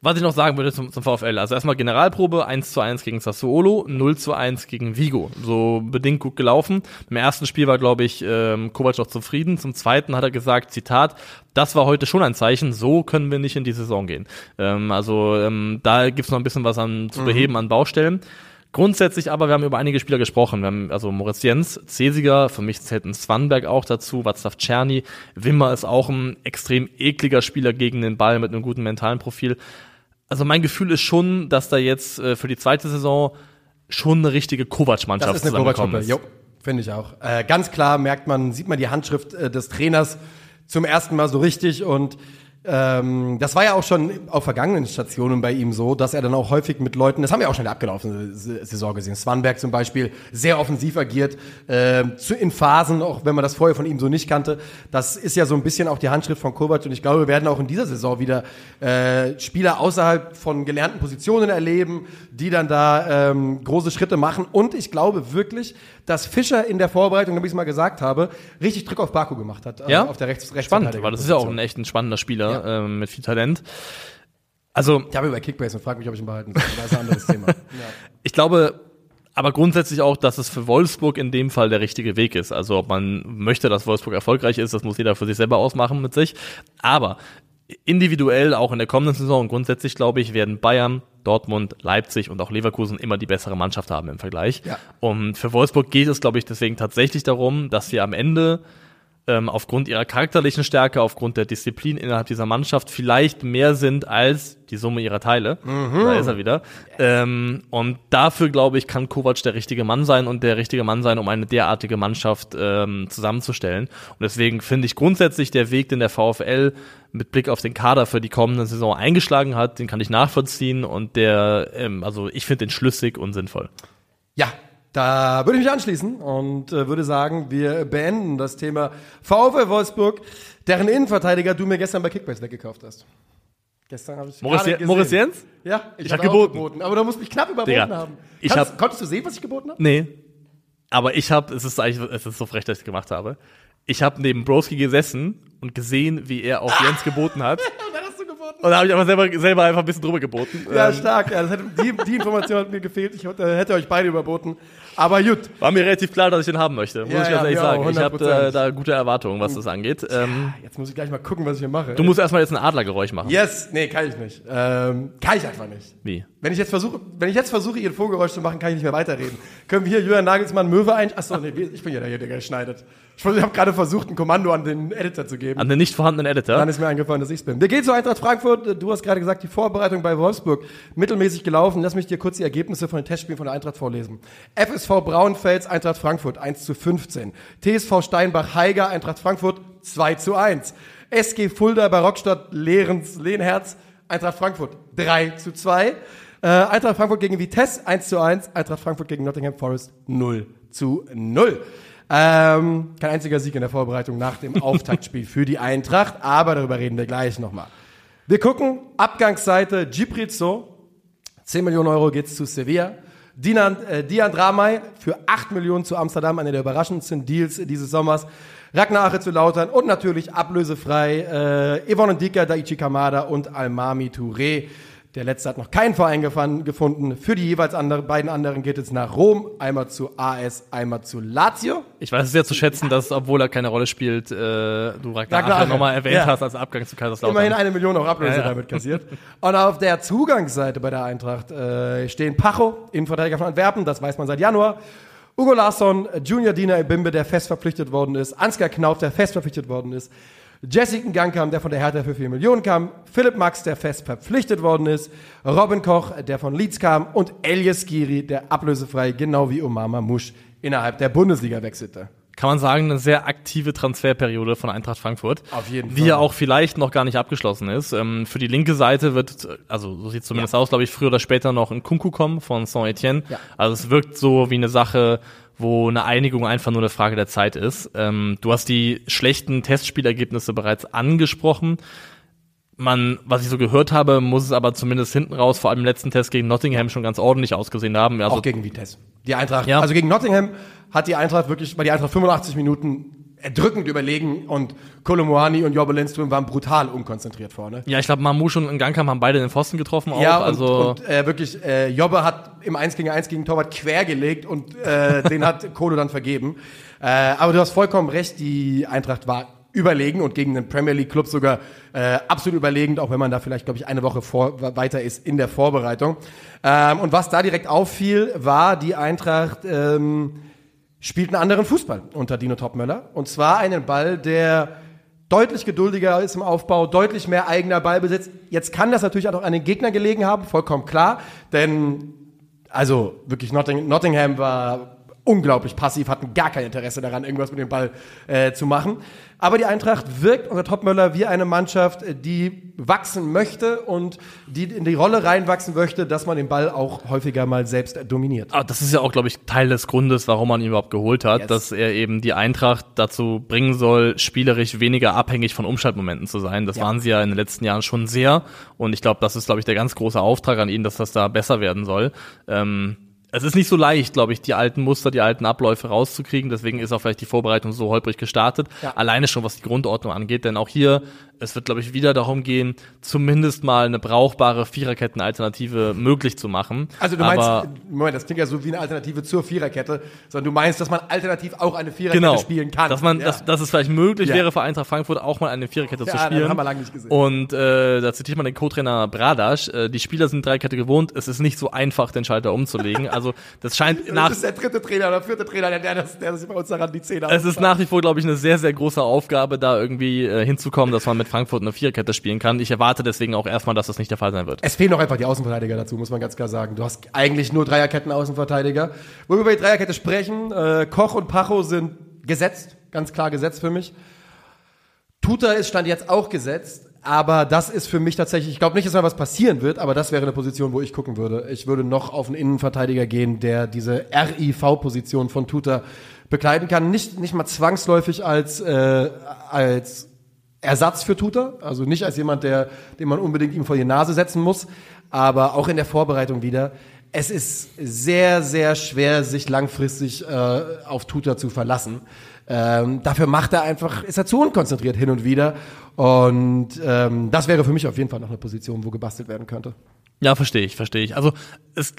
Was ich noch sagen würde zum, zum VfL, also erstmal Generalprobe, 1 zu 1 gegen Sassuolo, 0 zu 1 gegen Vigo. So bedingt gut gelaufen. Im ersten Spiel war, glaube ich, ähm, Kovac noch zufrieden. Zum zweiten hat er gesagt, Zitat, das war heute schon ein Zeichen, so können wir nicht in die Saison gehen. Ähm, also ähm, da gibt's noch ein bisschen was an zu beheben an Baustellen. Grundsätzlich aber, wir haben über einige Spieler gesprochen. Wir haben also Moritz Jens, Cesiger, für mich zählt ein Swanberg auch dazu, Václav Czerny, Wimmer ist auch ein extrem ekliger Spieler gegen den Ball mit einem guten mentalen Profil. Also mein Gefühl ist schon, dass da jetzt äh, für die zweite Saison schon eine richtige Kovac-Mannschaft Das ist eine Kovac-Truppe. ist. Jo, finde ich auch. Äh, ganz klar merkt man, sieht man die Handschrift äh, des Trainers zum ersten Mal so richtig und ähm, das war ja auch schon auf vergangenen Stationen bei ihm so, dass er dann auch häufig mit Leuten, das haben wir auch schon in der abgelaufenen Saison gesehen, Swanberg zum Beispiel, sehr offensiv agiert, äh, zu, in Phasen, auch wenn man das vorher von ihm so nicht kannte. Das ist ja so ein bisschen auch die Handschrift von Kovac und ich glaube, wir werden auch in dieser Saison wieder äh, Spieler außerhalb von gelernten Positionen erleben, die dann da ähm, große Schritte machen und ich glaube wirklich, dass Fischer in der Vorbereitung, wie ich es mal gesagt habe, richtig Druck auf Baku gemacht hat, also Ja? auf der Rechts Spannend, weil das ist ja auch ein echt ein spannender Spieler ähm, mit viel Talent. Also Ich habe über Kickbase und frage mich, ob ich ihn behalten soll. Das ist ein anderes Thema. [LAUGHS] Ja. ich glaube aber grundsätzlich auch, dass es für Wolfsburg in dem Fall der richtige Weg ist. Also ob man möchte, dass Wolfsburg erfolgreich ist, das muss jeder für sich selber ausmachen mit sich. Aber individuell auch in der kommenden Saison und grundsätzlich glaube ich, werden Bayern, Dortmund, Leipzig und auch Leverkusen immer die bessere Mannschaft haben im Vergleich. Ja. Und für Wolfsburg geht es, glaube ich, deswegen tatsächlich darum, dass wir am Ende ähm, aufgrund ihrer charakterlichen Stärke, aufgrund der Disziplin innerhalb dieser Mannschaft vielleicht mehr sind als die Summe ihrer Teile. Da ist er wieder. Ähm, und dafür, glaube ich, kann Kovac der richtige Mann sein und der richtige Mann sein, um eine derartige Mannschaft ähm, zusammenzustellen. Und deswegen finde ich grundsätzlich der Weg, den der VfL mit Blick auf den Kader für die kommende Saison eingeschlagen hat, den kann ich nachvollziehen und der, ähm, also ich finde den schlüssig und sinnvoll. Ja, da würde ich mich anschließen und äh, würde sagen, wir beenden das Thema VfL Wolfsburg, deren Innenverteidiger du mir gestern bei Kickbase weggekauft hast. Gestern habe ich Moritz, gerade gesehen. Moritz Jens? Ja, ich, Ich habe geboten. geboten. Aber du musst mich knapp überboten Digga, haben. ich Kannst, hab- konntest du sehen, was ich geboten habe? Nee. Aber ich habe, es ist eigentlich, es ist so frech, dass ich gemacht habe. Ich habe neben Broski gesessen und gesehen, wie er auf Jens geboten hat. [LAUGHS] Geboten. Und da habe ich aber selber, selber einfach ein bisschen drüber geboten. Ja, Ähm, stark. Ja, das hätte, die, die Information hat mir gefehlt. Ich hätte, euch beide überboten. Aber gut. war mir relativ klar, dass ich den haben möchte. Muss Ja, ich ganz ja, ehrlich sagen. auch, ich habe 100%. äh, da gute Erwartungen, was das angeht. Ähm, Jetzt muss ich gleich mal gucken, was ich hier mache. du musst erstmal jetzt ein Adlergeräusch machen. Yes, nee, kann ich nicht. Ähm, kann ich einfach nicht. Wie? Wenn ich jetzt versuche, wenn ich jetzt versuche, ihr Vorgeräusch zu machen, kann ich nicht mehr weiterreden. Können wir hier Julian Nagelsmann Möwe ein... Achso, nee, ich bin ja der, der schneidet. Ich habe gerade versucht, ein Kommando an den Editor zu geben. An den nicht vorhandenen Editor. Dann ist mir eingefallen, dass ich's bin. Wir gehen zu Eintracht Frankfurt. Du hast gerade gesagt, die Vorbereitung bei Wolfsburg mittelmäßig gelaufen. Lass mich dir kurz die Ergebnisse von den Testspielen von der Eintracht vorlesen. FSV Braunfels, Eintracht Frankfurt 1 zu 15. TSV Steinbach Heiger, Eintracht Frankfurt 2 zu 1. SG Fulda Barockstadt Lehrens Lehnherz, Eintracht Frankfurt 3 zu 2. Äh, Eintracht Frankfurt gegen Vitesse 1 zu 1. Eintracht Frankfurt gegen Nottingham Forest 0 zu 0. Ähm, kein einziger Sieg in der Vorbereitung nach dem [LAUGHS] Auftaktspiel für die Eintracht, aber darüber reden wir gleich nochmal. Wir gucken, Abgangsseite Giprizzo, 10 Millionen Euro geht's zu Sevilla. Dinan, äh, Dian Dramay für 8 Millionen zu Amsterdam, einer der überraschendsten Deals dieses Sommers. Ragnar Ache zu Lautern und natürlich ablösefrei äh, Yvonne Ndika, Daichi Kamada und Almami Touré. Der letzte hat noch keinen Verein gefan- gefunden. Für die jeweils andere, beiden anderen geht es nach Rom, einmal zu AS, einmal zu Lazio. Ich weiß es sehr zu schätzen, dass, obwohl er keine Rolle spielt, äh, du Ragnar nochmal erwähnt Ja. hast als Abgang zu Kaiserslautern. Immerhin eine Million auch Ablöse Ja, ja. damit kassiert. Und auf der Zugangsseite bei der Eintracht äh, stehen Pacho, Innenverteidiger von Antwerpen, das weiß man seit Januar. Ugo Larsson, Junior Dina Bimbe, der fest verpflichtet worden ist. Ansgar Knauf, der fest verpflichtet worden ist. Jessica Gangkam, der von der Hertha für 4 Millionen kam. Philipp Max, der fest verpflichtet worden ist. Robin Koch, der von Leeds kam. Und Elias Giri, der ablösefrei, genau wie Omama Musch, innerhalb der Bundesliga wechselte. kann man sagen, eine sehr aktive Transferperiode von Eintracht Frankfurt. Auf jeden Die Fall. ja auch vielleicht noch gar nicht abgeschlossen ist. Ähm, für die linke Seite wird, also so sieht es zumindest aus, glaube ich, früher oder später noch ein Kunku kommen von Saint-Etienne. Ja. Also es wirkt so wie eine Sache, wo eine Einigung einfach nur eine Frage der Zeit ist. Ähm, du hast die schlechten Testspielergebnisse bereits angesprochen. Man, was ich so gehört habe, muss es aber zumindest hinten raus, vor allem im letzten Test gegen Nottingham schon ganz ordentlich ausgesehen haben. Also auch gegen Vitesse. Die Eintracht, Ja. also gegen Nottingham hat die Eintracht wirklich, war die Eintracht 85 Minuten erdrückend überlegen und Kolomoani und Jobbe Lindström waren brutal unkonzentriert vorne. Ja, ich glaube, Mamouche und Ngankam haben beide den Pfosten getroffen auch. Ja, und, also und äh, wirklich, äh, Jobbe hat im 1 gegen 1 gegen Torwart quergelegt und äh, [LAUGHS] den hat Kohle dann vergeben. Äh, aber du hast vollkommen recht, die Eintracht war überlegen und gegen den Premier League Club sogar äh, absolut überlegend, auch wenn man da vielleicht, glaube ich, eine Woche vor, weiter ist in der Vorbereitung. Ähm, und was da direkt auffiel, war die Eintracht ähm, spielt einen anderen Fußball unter Dino Topmöller. Und zwar einen Ball, der deutlich geduldiger ist im Aufbau, deutlich mehr eigener Ballbesitz. Jetzt kann das natürlich auch an den Gegner gelegen haben, vollkommen klar. Denn, also wirklich, Notting Nottingham war unglaublich passiv, hatten gar kein Interesse daran, irgendwas mit dem Ball äh, zu machen. Aber die Eintracht wirkt unter Topmöller wie eine Mannschaft, äh, die wachsen möchte und die in die Rolle reinwachsen möchte, dass man den Ball auch häufiger mal selbst dominiert. Ah, das ist ja auch, glaube ich, Teil des Grundes, warum man ihn überhaupt geholt hat, Yes. dass er eben die Eintracht dazu bringen soll, spielerisch weniger abhängig von Umschaltmomenten zu sein. Das Ja. waren sie ja in den letzten Jahren schon sehr. Und ich glaube, das ist, glaube ich, der ganz große Auftrag an ihn, dass das da besser werden soll. Ähm, es ist nicht so leicht, glaube ich, die alten Muster, die alten Abläufe rauszukriegen. Deswegen ist auch vielleicht die Vorbereitung so holprig gestartet. Ja. Alleine schon, was die Grundordnung angeht. Denn auch hier, es wird, glaube ich, wieder darum gehen, zumindest mal eine brauchbare Viererketten-Alternative möglich zu machen. Also du Aber- meinst, Moment, das klingt ja so wie eine Alternative zur Viererkette, sondern du meinst, dass man alternativ auch eine Viererkette genau, spielen kann. Dass man, ja. dass, dass es vielleicht möglich Ja. wäre für Eintracht Frankfurt auch mal eine Viererkette zu Ja, spielen. haben wir lange nicht gesehen. Und äh, da zitiert man den Co-Trainer Bradasch. Äh, die Spieler sind Dreikette gewohnt. Es ist nicht so einfach, den Schalter umzulegen. [LAUGHS] Also das scheint nach das ist der dritte Trainer oder vierte Trainer, der, der, das, der das bei uns daran die Zähne es ist nach wie vor, glaube ich, eine sehr, sehr große Aufgabe, da irgendwie äh, hinzukommen, dass man mit Frankfurt eine Viererkette spielen kann. Ich erwarte deswegen auch erstmal, dass das nicht der Fall sein wird. Es fehlen noch einfach die Außenverteidiger dazu, muss man ganz klar sagen. Du hast eigentlich nur Dreierketten Außenverteidiger. Wo wir über die Dreierkette sprechen, äh, Koch und Pacho sind gesetzt, ganz klar gesetzt für mich. Tuta ist Stand jetzt auch gesetzt, aber das ist für mich tatsächlich, ich glaube nicht, dass da was passieren wird, aber das wäre eine Position, wo ich gucken würde. Ich würde noch auf einen Innenverteidiger gehen, der diese RIV-Position von Tuta bekleiden kann. Nicht, nicht mal zwangsläufig als, äh, als Ersatz für Tuta, also nicht als jemand, der, den man unbedingt ihm vor die Nase setzen muss, aber auch in der Vorbereitung wieder. Es ist sehr, sehr schwer, sich langfristig äh, auf Tuta zu verlassen. Ähm, dafür macht er einfach, ist er zu unkonzentriert hin und wieder. Und ähm, das wäre für mich auf jeden Fall noch eine Position, wo gebastelt werden könnte. Ja, verstehe ich, verstehe ich. Also es,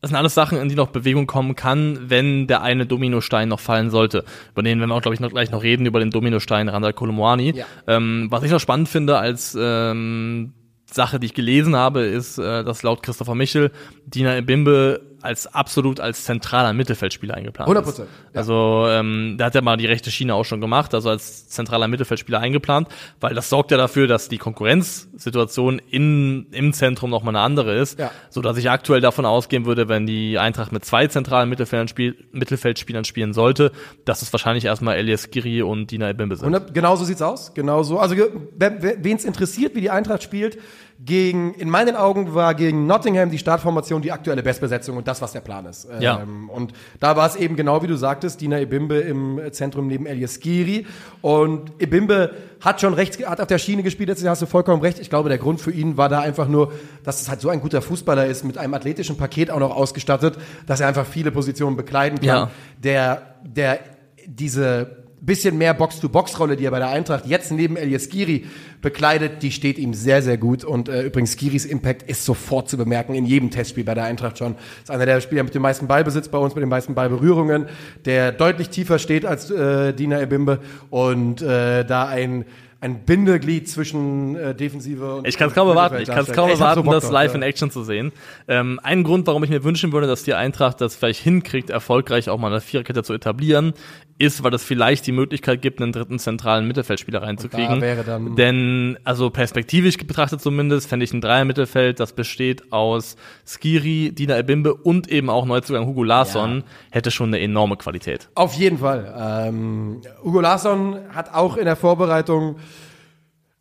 das sind alles Sachen, in die noch Bewegung kommen kann, wenn der eine Dominostein noch fallen sollte. Über den werden wir auch, glaube ich, noch gleich noch reden, über den Dominostein Randall Kolomoani. Ja. Ähm, was ich noch spannend finde als ähm, Sache, die ich gelesen habe, ist, äh, dass laut Christopher Michel Dina Ebimbe als absolut als zentraler Mittelfeldspieler eingeplant 100 ist. Prozent. Also ähm, da hat er mal die rechte Schiene auch schon gemacht, also als zentraler Mittelfeldspieler eingeplant, weil das sorgt ja dafür, dass die Konkurrenzsituation in, im Zentrum nochmal eine andere ist, Ja. so dass ich aktuell davon ausgehen würde, wenn die Eintracht mit zwei zentralen Mittelfeldern spiel, Mittelfeldspielern spielen sollte, dass es wahrscheinlich erstmal Elias Giri und Dina Ebimbe sind. 100, genau so sieht's aus. Genau so. Also wen es interessiert, wie die Eintracht spielt, gegen, in meinen Augen war gegen Nottingham die Startformation die aktuelle Bestbesetzung und das, was der Plan ist. Ja. Ähm, und da war es eben genau wie du sagtest, Dina Ebimbe im Zentrum neben Elias Giri. Und Ebimbe hat schon rechts, hat auf der Schiene gespielt, jetzt hast du vollkommen recht. Ich glaube, der Grund für ihn war da einfach nur, dass es halt so ein guter Fußballer ist, mit einem athletischen Paket auch noch ausgestattet, dass er einfach viele Positionen bekleiden kann. Ja. Der, der, diese bisschen mehr Box-to-Box-Rolle, die er bei der Eintracht jetzt neben Elias Giri bekleidet, die steht ihm sehr, sehr gut. Und äh, übrigens, Giris Impact ist sofort zu bemerken in jedem Testspiel bei der Eintracht schon. Ist einer der Spieler mit dem meisten Ballbesitz bei uns, mit den meisten Ballberührungen, der deutlich tiefer steht als äh, Dina Ebimbe und äh, da ein ein Bindeglied zwischen äh, Defensive und Ich kann es kaum erwarten. Ich kann es kaum erwarten, so das drauf, live ja. in Action zu sehen. Ähm, ein Grund, warum ich mir wünschen würde, dass die Eintracht das vielleicht hinkriegt, erfolgreich auch mal eine Viererkette zu etablieren, ist, weil das vielleicht die Möglichkeit gibt, einen dritten zentralen Mittelfeldspieler reinzukriegen. da wäre dann- Denn, also perspektivisch betrachtet zumindest, fände ich ein Dreier-Mittelfeld, das besteht aus Skiri, Dina Ebimbe und eben auch Neuzugang Hugo Larsson, hätte schon eine enorme Qualität. Auf jeden Fall. Ähm, Hugo Larsson hat auch in der Vorbereitung,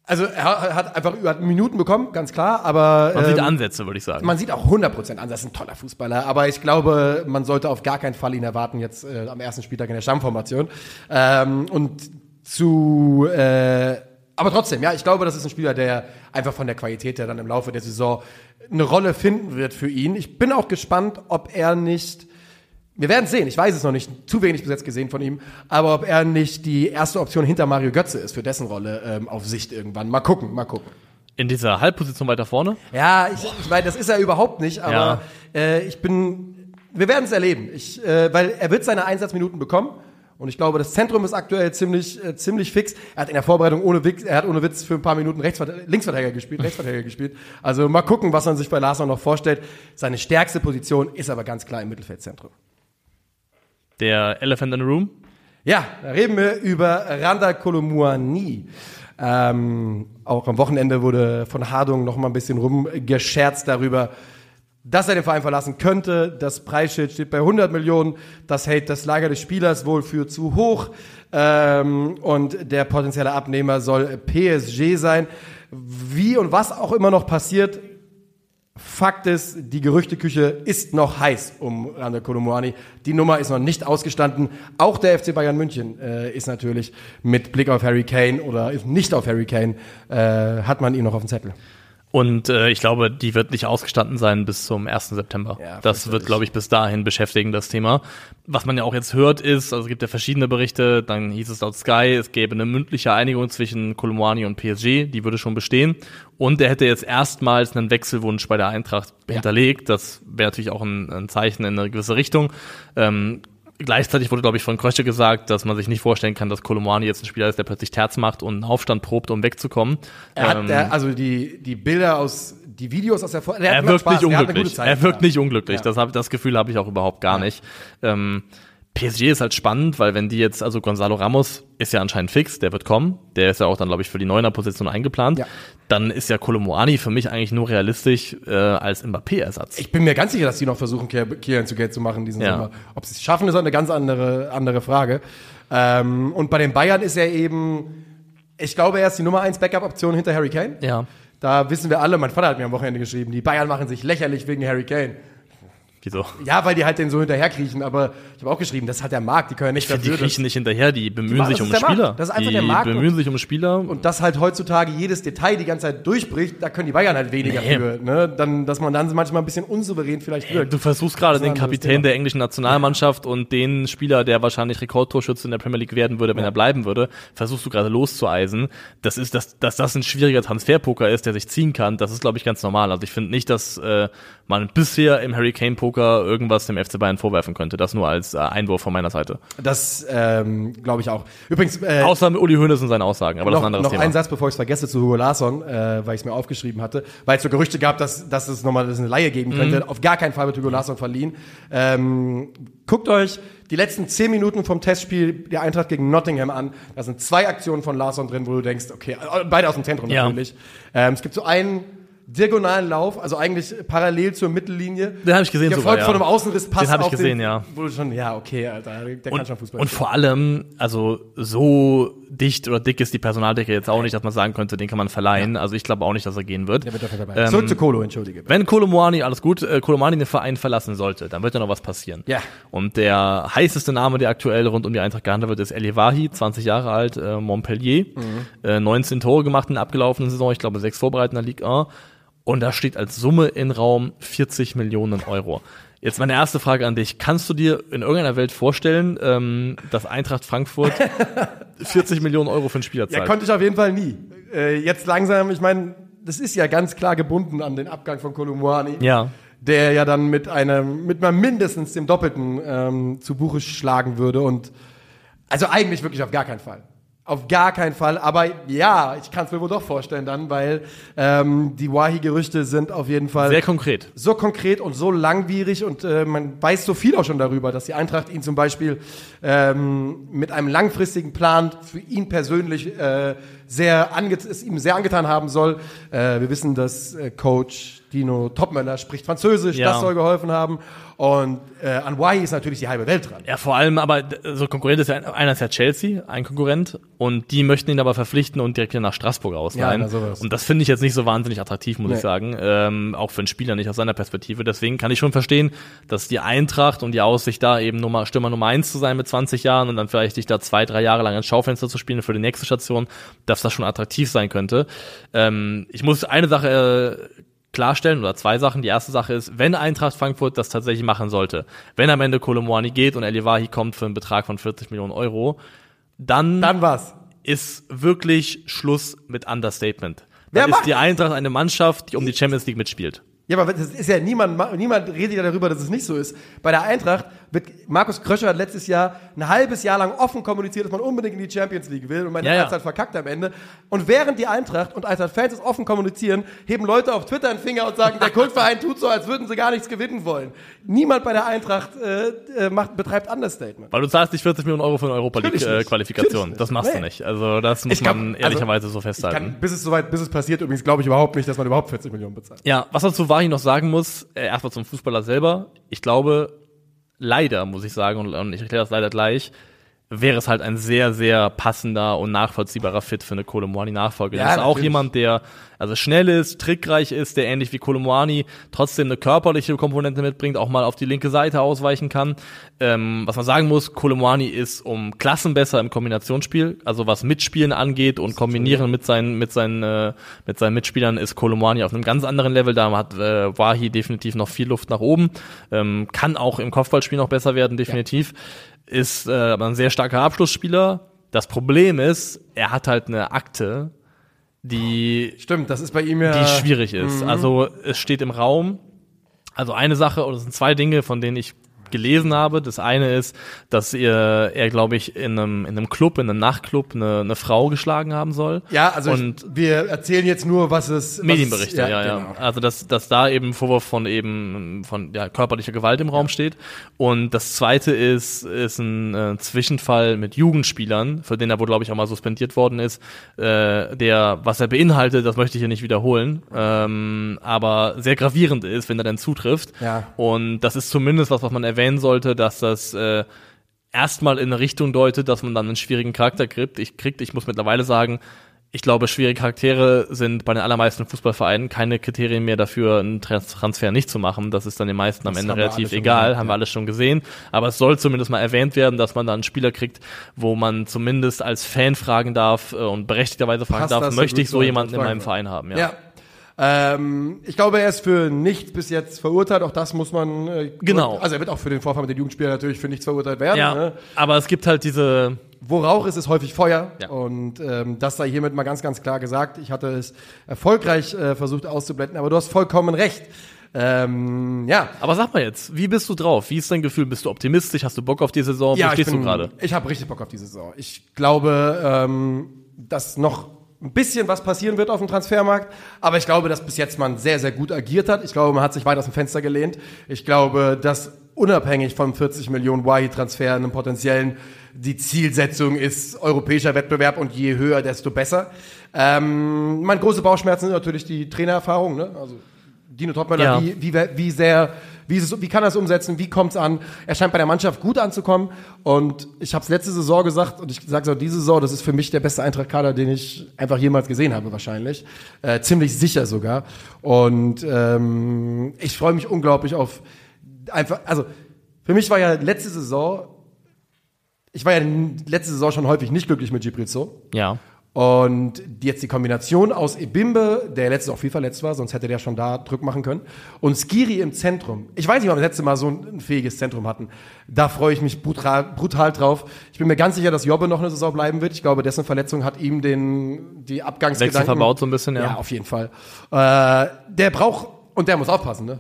also er hat einfach über Minuten bekommen, ganz klar, aber Man sieht ähm, Ansätze, würde ich sagen. man sieht auch 100% an, das ist ein toller Fußballer, aber ich glaube, man sollte auf gar keinen Fall ihn erwarten jetzt äh, am ersten Spieltag in der Stammformation. Ähm, und zu, äh, aber trotzdem, ja, ich glaube, das ist ein Spieler, der einfach von der Qualität her dann im Laufe der Saison eine Rolle finden wird für ihn. Ich bin auch gespannt, ob er nicht wir werden sehen, ich weiß es noch nicht, zu wenig bis jetzt gesehen von ihm, aber ob er nicht die erste Option hinter Mario Götze ist für dessen Rolle ähm, auf Sicht irgendwann. Mal gucken, mal gucken. In dieser Halbposition weiter vorne? Ja, ich, ich meine, das ist er überhaupt nicht, aber Ja. äh, ich bin, wir werden es erleben, ich, äh, weil er wird seine Einsatzminuten bekommen. Und ich glaube, das Zentrum ist aktuell ziemlich, äh, ziemlich fix. Er hat in der Vorbereitung ohne Witz, er hat ohne Witz für ein paar Minuten Rechtsverte Linksverteidiger gespielt, Rechtsverteidiger gespielt. Also mal gucken, was man sich bei Larsson noch vorstellt. Seine stärkste Position ist aber ganz klar im Mittelfeldzentrum. Der Elephant in the Room? Ja, da reden wir über Randa Kolomouani. Ähm, auch am Wochenende wurde von Hardung noch mal ein bisschen rumgescherzt darüber, dass er den Verein verlassen könnte. Das Preisschild steht bei 100 Millionen. Das hält das Lager des Spielers wohl für zu hoch. Ähm, und der potenzielle Abnehmer soll PSG sein. Wie und was auch immer noch passiert, Fakt ist, die Gerüchteküche ist noch heiß um Randa Kolomouani. Die Nummer ist noch nicht ausgestanden. Auch der FC Bayern München äh, ist natürlich mit Blick auf Harry Kane oder ist nicht auf Harry Kane, äh, hat man ihn noch auf dem Zettel. Und äh, ich glaube, die wird nicht ausgestanden sein bis zum 1. September. Ja, das wird, glaube ich, bis dahin beschäftigen, das Thema. Was man ja auch jetzt hört, ist, also es gibt ja verschiedene Berichte, dann hieß es laut Sky, es gäbe eine mündliche Einigung zwischen Kolomouani und PSG, die würde schon bestehen. Und er hätte jetzt erstmals einen Wechselwunsch bei der Eintracht hinterlegt. Das wäre natürlich auch ein, ein Zeichen in eine gewisse Richtung. Ähm, Gleichzeitig wurde, glaube ich, von Krösche gesagt, dass man sich nicht vorstellen kann, dass Kolomani jetzt ein Spieler ist, der plötzlich Terz macht und einen Aufstand probt, um wegzukommen. Er hat, Ähm, der, also die, die Bilder aus, die Videos aus der Vor er wirkt Spaß, nicht unglücklich. Zeit, Er wirkt ja. nicht unglücklich. Ja. Das, hab, das Gefühl habe ich auch überhaupt gar nicht. Ähm, PSG ist halt spannend, weil wenn die jetzt, also Gonzalo Ramos ist ja anscheinend fix, der wird kommen. Der ist ja auch dann, glaube ich, für die Neuner-Position eingeplant. Ja. Dann ist ja Kolomoani für mich eigentlich nur realistisch äh, als Mbappé-Ersatz. Ich bin mir ganz sicher, dass die noch versuchen, Kilian zu Geld zu machen diesen Ja. Sommer. Ob sie es schaffen, ist auch eine ganz andere, andere Frage. Ähm, und bei den Bayern ist er eben, ich glaube, er ist die Nummer 1 Backup-Option hinter Harry Kane. Ja. Da wissen wir alle, mein Vater hat mir am Wochenende geschrieben, die Bayern machen sich lächerlich wegen Harry Kane. Wieso? Ja, weil die halt den so hinterherkriechen, aber ich habe auch geschrieben, das hat der Markt, die können ja nicht Die dafür. dass- kriechen nicht hinterher, die bemühen machen- sich das um der Markt. Spieler. Das ist einfach die der Markt bemühen sich um Spieler. Und dass halt heutzutage jedes Detail die ganze Zeit durchbricht, da können die Bayern halt weniger Nee. für. Ne? Dann, dass man dann manchmal ein bisschen unsouverän vielleicht wirkt. Du versuchst gerade Das den Kapitän der englischen Nationalmannschaft und den Spieler, der wahrscheinlich Rekordtorschütze in der Premier League werden würde, wenn er bleiben würde, versuchst du gerade loszueisen. Das ist, dass, dass das ein schwieriger Transferpoker ist, der sich ziehen kann, das ist, glaube ich, ganz normal. Also ich finde nicht, dass äh, man bisher im Harry Kane-Poker Poker irgendwas dem FC Bayern vorwerfen könnte. Das nur als äh, Einwurf von meiner Seite. Das ähm, glaube ich auch. Übrigens, äh, Außer mit Uli Hoeneß und seinen Aussagen, aber das ist noch, ein anderes noch Thema. ein Satz, bevor ich es vergesse, zu Hugo Larsson, äh, weil ich es mir aufgeschrieben hatte, weil es so Gerüchte gab, dass, dass es nochmal eine Laie geben könnte. Mhm. Auf gar keinen Fall wird Hugo Larsson verliehen. Ähm, guckt euch die letzten zehn Minuten vom Testspiel der Eintracht gegen Nottingham an. Da sind zwei Aktionen von Larsson drin, wo du denkst, okay, äh, beide aus dem Zentrum Ja. natürlich. Ähm, es gibt so einen diagonalen Lauf, also eigentlich parallel zur Mittellinie. Den habe ich gesehen sogar, Gefolgt ja. von einem Außenrisspass Den hab ich gesehen, den, ja. Wo du schon, ja, okay, Alter, der kann schon Fußball Und spielen. vor allem, also so dicht oder dick ist die Personaldecke jetzt auch nicht, dass man sagen könnte, den kann man verleihen. Also ich glaube auch nicht, dass er gehen wird. Der wird dabei. Ähm, Zurück zu Kolo, entschuldige. Wenn Kolomoani, alles gut, äh, Kolomoani den Verein verlassen sollte, dann wird ja noch was passieren. Ja. Und der heißeste Name, der aktuell rund um die Eintracht gehandelt wird, ist El Wahi, 20 Jahre alt, äh, Montpellier, Mhm. äh, 19 Tore gemacht in der abgelaufenen Saison, ich glaube sechs vorbereitender Ligue 1. Und da steht als Summe in Raum 40 Millionen Euro. Jetzt meine erste Frage an dich. Kannst du dir in irgendeiner Welt vorstellen, ähm, dass Eintracht Frankfurt [LAUGHS] 40 Millionen Euro für einen Spieler Ja, zahlt? konnte ich auf jeden Fall nie. Äh, jetzt langsam, ich meine, das ist ja ganz klar gebunden an den Abgang von Kolumuani. ja. Der ja dann mit einem, mit mal mindestens dem Doppelten ähm, zu Buche schlagen würde und also eigentlich wirklich auf gar keinen Fall. Auf gar keinen Fall, aber ja, ich kann es mir wohl doch vorstellen dann, weil ähm, die Wahi-Gerüchte sind auf jeden Fall Sehr konkret. so konkret und so langwierig und äh, man weiß so viel auch schon darüber, dass die Eintracht ihn zum Beispiel ähm, mit einem langfristigen Plan für ihn persönlich äh, sehr es ihm sehr angetan haben soll. Äh, wir wissen, dass äh, Coach Dino Topmöller spricht Französisch, Ja. das soll geholfen haben. Und äh, an Wahi ist natürlich die halbe Welt dran. Ja, vor allem, aber so Konkurrent ist ja einer ist ja Chelsea, ein Konkurrent, und die möchten ihn aber verpflichten und direkt wieder nach Straßburg ausleihen. Ja, sowas. und das finde ich jetzt nicht so wahnsinnig attraktiv, muss Nee. ich sagen. Ähm, auch für einen Spieler nicht aus seiner Perspektive. Deswegen kann ich schon verstehen, dass die Eintracht und die Aussicht da eben Nummer, Stürmer Nummer eins zu sein mit 20 Jahren und dann vielleicht dich da zwei, drei Jahre lang ins Schaufenster zu spielen für die nächste Station, dass das schon attraktiv sein könnte. Ähm, ich muss eine Sache äh, klarstellen oder zwei Sachen. Die erste Sache ist, wenn Eintracht Frankfurt das tatsächlich machen sollte, wenn am Ende Kolomoani geht und Elivahi kommt für einen Betrag von 40 Millionen Euro, dann, Dann war's. ist wirklich Schluss mit Understatement. Wer Dann ist macht die? Eintracht eine Mannschaft, die um die Champions League mitspielt. Ja, aber das ist ja niemand, niemand redet ja darüber, dass es nicht so ist. Bei der Eintracht wird Markus Kröscher hat letztes Jahr ein halbes Jahr lang offen kommuniziert, dass man unbedingt in die Champions League will und meine Ja, ja. Eintracht verkackt am Ende. Und während die Eintracht und Eintracht-Fans es offen kommunizieren, heben Leute auf Twitter einen Finger und sagen, der Kultverein tut so, als würden sie gar nichts gewinnen wollen. Niemand bei der Eintracht äh, äh, macht, betreibt Understatement. Weil du zahlst nicht 40 Millionen Euro für eine Europa Natürlich League äh, Das machst du Nee. nicht. Also das muss glaub, man also, ehrlicherweise so Ich festhalten. kann, bis es soweit, bis es passiert, übrigens glaube ich überhaupt nicht, dass man überhaupt 40 Millionen bezahlt. Ja, was man zu Wahi noch sagen muss, äh, erstmal zum Fußballer selber. Ich glaube, leider, muss ich sagen, und, und ich erkläre das leider gleich, wäre es halt ein sehr, sehr passender und nachvollziehbarer Fit für eine Kolomoani-Nachfolge. Ja, das ist auch natürlich. jemand, der also schnell ist, trickreich ist, der ähnlich wie Kolomoani trotzdem eine körperliche Komponente mitbringt, auch mal auf die linke Seite ausweichen kann. Ähm, was man sagen muss, Kolomoani ist um Klassen besser im Kombinationsspiel, also was Mitspielen angeht und Kombinieren mit seinen, mit seinen, äh, mit seinen Mitspielern ist Kolomoani auf einem ganz anderen Level. Da hat äh, Wahi definitiv noch viel Luft nach oben, ähm, kann auch im Kopfballspiel noch besser werden, definitiv. Ist äh, aber ein sehr starker Abschlussspieler. Das Problem ist, er hat halt eine Akte, die Stimmt, das ist bei ihm ja. die schwierig ist. Also es steht im Raum, also eine Sache, oder es sind zwei Dinge, von denen ich gelesen habe. Das eine ist, dass er, er glaube ich, in einem, in einem Club, in einem Nachtclub eine, eine Frau geschlagen haben soll. Ja, also Und- ich, wir erzählen jetzt nur, was es. was Medienberichte, es- ja, ja. genau. Also dass, dass da eben Vorwurf von eben von ja, körperlicher Gewalt im Raum steht. Und das zweite ist, ist ein äh, Zwischenfall mit Jugendspielern, für den er wohl, glaube ich, auch mal suspendiert worden ist, äh, der, was er beinhaltet, das möchte ich hier nicht wiederholen, ähm, aber sehr gravierend ist, wenn er dann zutrifft. Ja. Und das ist zumindest was, was man erwähnen sollte, dass das äh, erstmal in eine Richtung deutet, dass man dann einen schwierigen Charakter kriegt. Ich kriegt, ich muss mittlerweile sagen, ich glaube, schwierige Charaktere sind bei den allermeisten Fußballvereinen keine Kriterien mehr dafür, einen Trans- Transfer nicht zu machen. Das ist dann den meisten am Das Ende wir relativ egal, gesehen, haben wir ja. alles schon gesehen. Aber es soll zumindest mal erwähnt werden, dass man da einen Spieler kriegt, wo man zumindest als Fan fragen darf äh, und berechtigterweise fragen Passt darf, möchte ich so jemanden in meinem Verein haben. Ja. Ja. Ähm, ich glaube, er ist für nichts bis jetzt verurteilt. Auch das muss man. Äh, Genau. Also er wird auch für den Vorfall mit den Jugendspielern natürlich für nichts verurteilt werden. Ja, Ne? aber es gibt halt diese, Wo Rauch ist, ist häufig Feuer. Ja. Und ähm, das sei hiermit mal ganz, ganz klar gesagt. Ich hatte es erfolgreich äh, versucht auszublenden, aber du hast vollkommen recht. Ähm, ja. Aber sag mal jetzt, wie bist du drauf? Wie ist dein Gefühl? Bist du optimistisch? Hast du Bock auf die Saison? Wo ja, stehst ich bin, du gerade? Ich habe richtig Bock auf die Saison. Ich glaube, ähm, dass noch ein bisschen was passieren wird auf dem Transfermarkt, aber ich glaube, dass bis jetzt man sehr, sehr gut agiert hat. Ich glaube, man hat sich weit aus dem Fenster gelehnt. Ich glaube, dass unabhängig vom 40 Millionen Wahi-Transfer einem potenziellen die Zielsetzung ist europäischer Wettbewerb und je höher, desto besser. Ähm, meine große Bauchschmerzen sind natürlich die Trainererfahrung. Ne? Also Dino Topmöller, Ja. wie, wie, wie sehr, wie, es, wie kann er es umsetzen, wie kommt es an? Er scheint bei der Mannschaft gut anzukommen und ich habe es letzte Saison gesagt und ich sage es auch diese Saison, das ist für mich der beste Eintracht-Kader, den ich einfach jemals gesehen habe wahrscheinlich. Äh, ziemlich sicher sogar und ähm, ich freue mich unglaublich auf einfach, also für mich war ja letzte Saison, ich war ja letzte Saison schon häufig nicht glücklich mit Gibrizzo. Ja. Und jetzt die Kombination aus Ebimbe, der letztes auch viel verletzt war, sonst hätte der schon da Druck machen können, und Skiri im Zentrum. Ich weiß nicht, ob wir das letzte Mal so ein fähiges Zentrum hatten. Da freue ich mich brutal, brutal drauf. Ich bin mir ganz sicher, dass Jobbe noch eine Saison bleiben wird. Ich glaube, dessen Verletzung hat ihm den, die Abgangsgedanken... Wechsel verbaut so ein bisschen, ja. Ja, auf jeden Fall. Äh, der braucht, und der muss aufpassen, ne?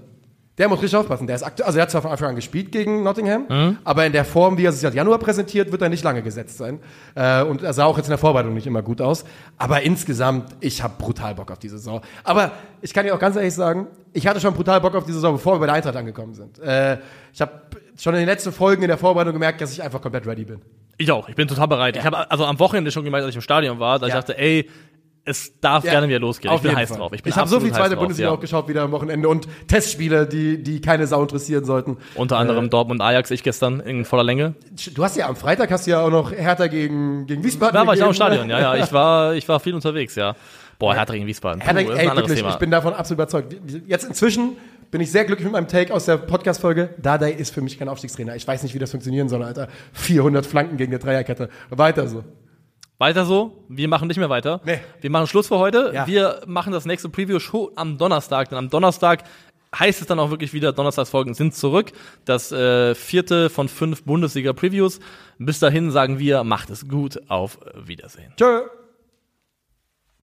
Der muss richtig aufpassen. Der ist aktu also er hat zwar von Anfang an gespielt gegen Nottingham, Mhm. aber in der Form, wie er sich seit Januar präsentiert, wird er nicht lange gesetzt sein. Äh, und er sah auch jetzt in der Vorbereitung nicht immer gut aus. Aber insgesamt, ich habe brutal Bock auf die Saison. Aber ich kann dir auch ganz ehrlich sagen, ich hatte schon brutal Bock auf die Saison, bevor wir bei der Eintracht angekommen sind. Äh, ich habe schon in den letzten Folgen in der Vorbereitung gemerkt, dass ich einfach komplett ready bin. Ich auch. Ich bin total bereit. Ich habe also am Wochenende schon gemerkt, als ich im Stadion war, dass Ja. ich dachte, ey, es darf Ja, gerne wieder losgehen. Ich bin heiß Fall. drauf. Ich, ich habe so viel zweite Bundesliga ja. auch geschaut wieder am Wochenende und Testspiele, die, die keine Sau interessieren sollten. Unter anderem Dortmund Ajax, ich gestern in voller Länge. Du hast ja am Freitag hast du ja auch noch Hertha gegen, gegen Wiesbaden. Da war ich auch im. Stadion, ja, ja. Ich war, ich war viel unterwegs, ja. Boah, Hertha gegen Wiesbaden. Puh, Hertha, ist ey, wirklich, Thema. ich bin davon absolut überzeugt. Jetzt inzwischen bin ich sehr glücklich mit meinem Take aus der Podcast-Folge. Dardai ist für mich kein Aufstiegstrainer. Ich weiß nicht, wie das funktionieren soll, Alter. 400 Flanken gegen eine Dreierkette. Weiter so. Weiter so, wir machen nicht mehr weiter. Nee. Wir machen Schluss für heute. Ja. Wir machen das nächste Preview schon am Donnerstag, denn am Donnerstag heißt es dann auch wirklich wieder, Donnerstagsfolgen sind zurück. Das äh, vierte von fünf Bundesliga-Previews. Bis dahin sagen wir, macht es gut, auf Wiedersehen. Tschö.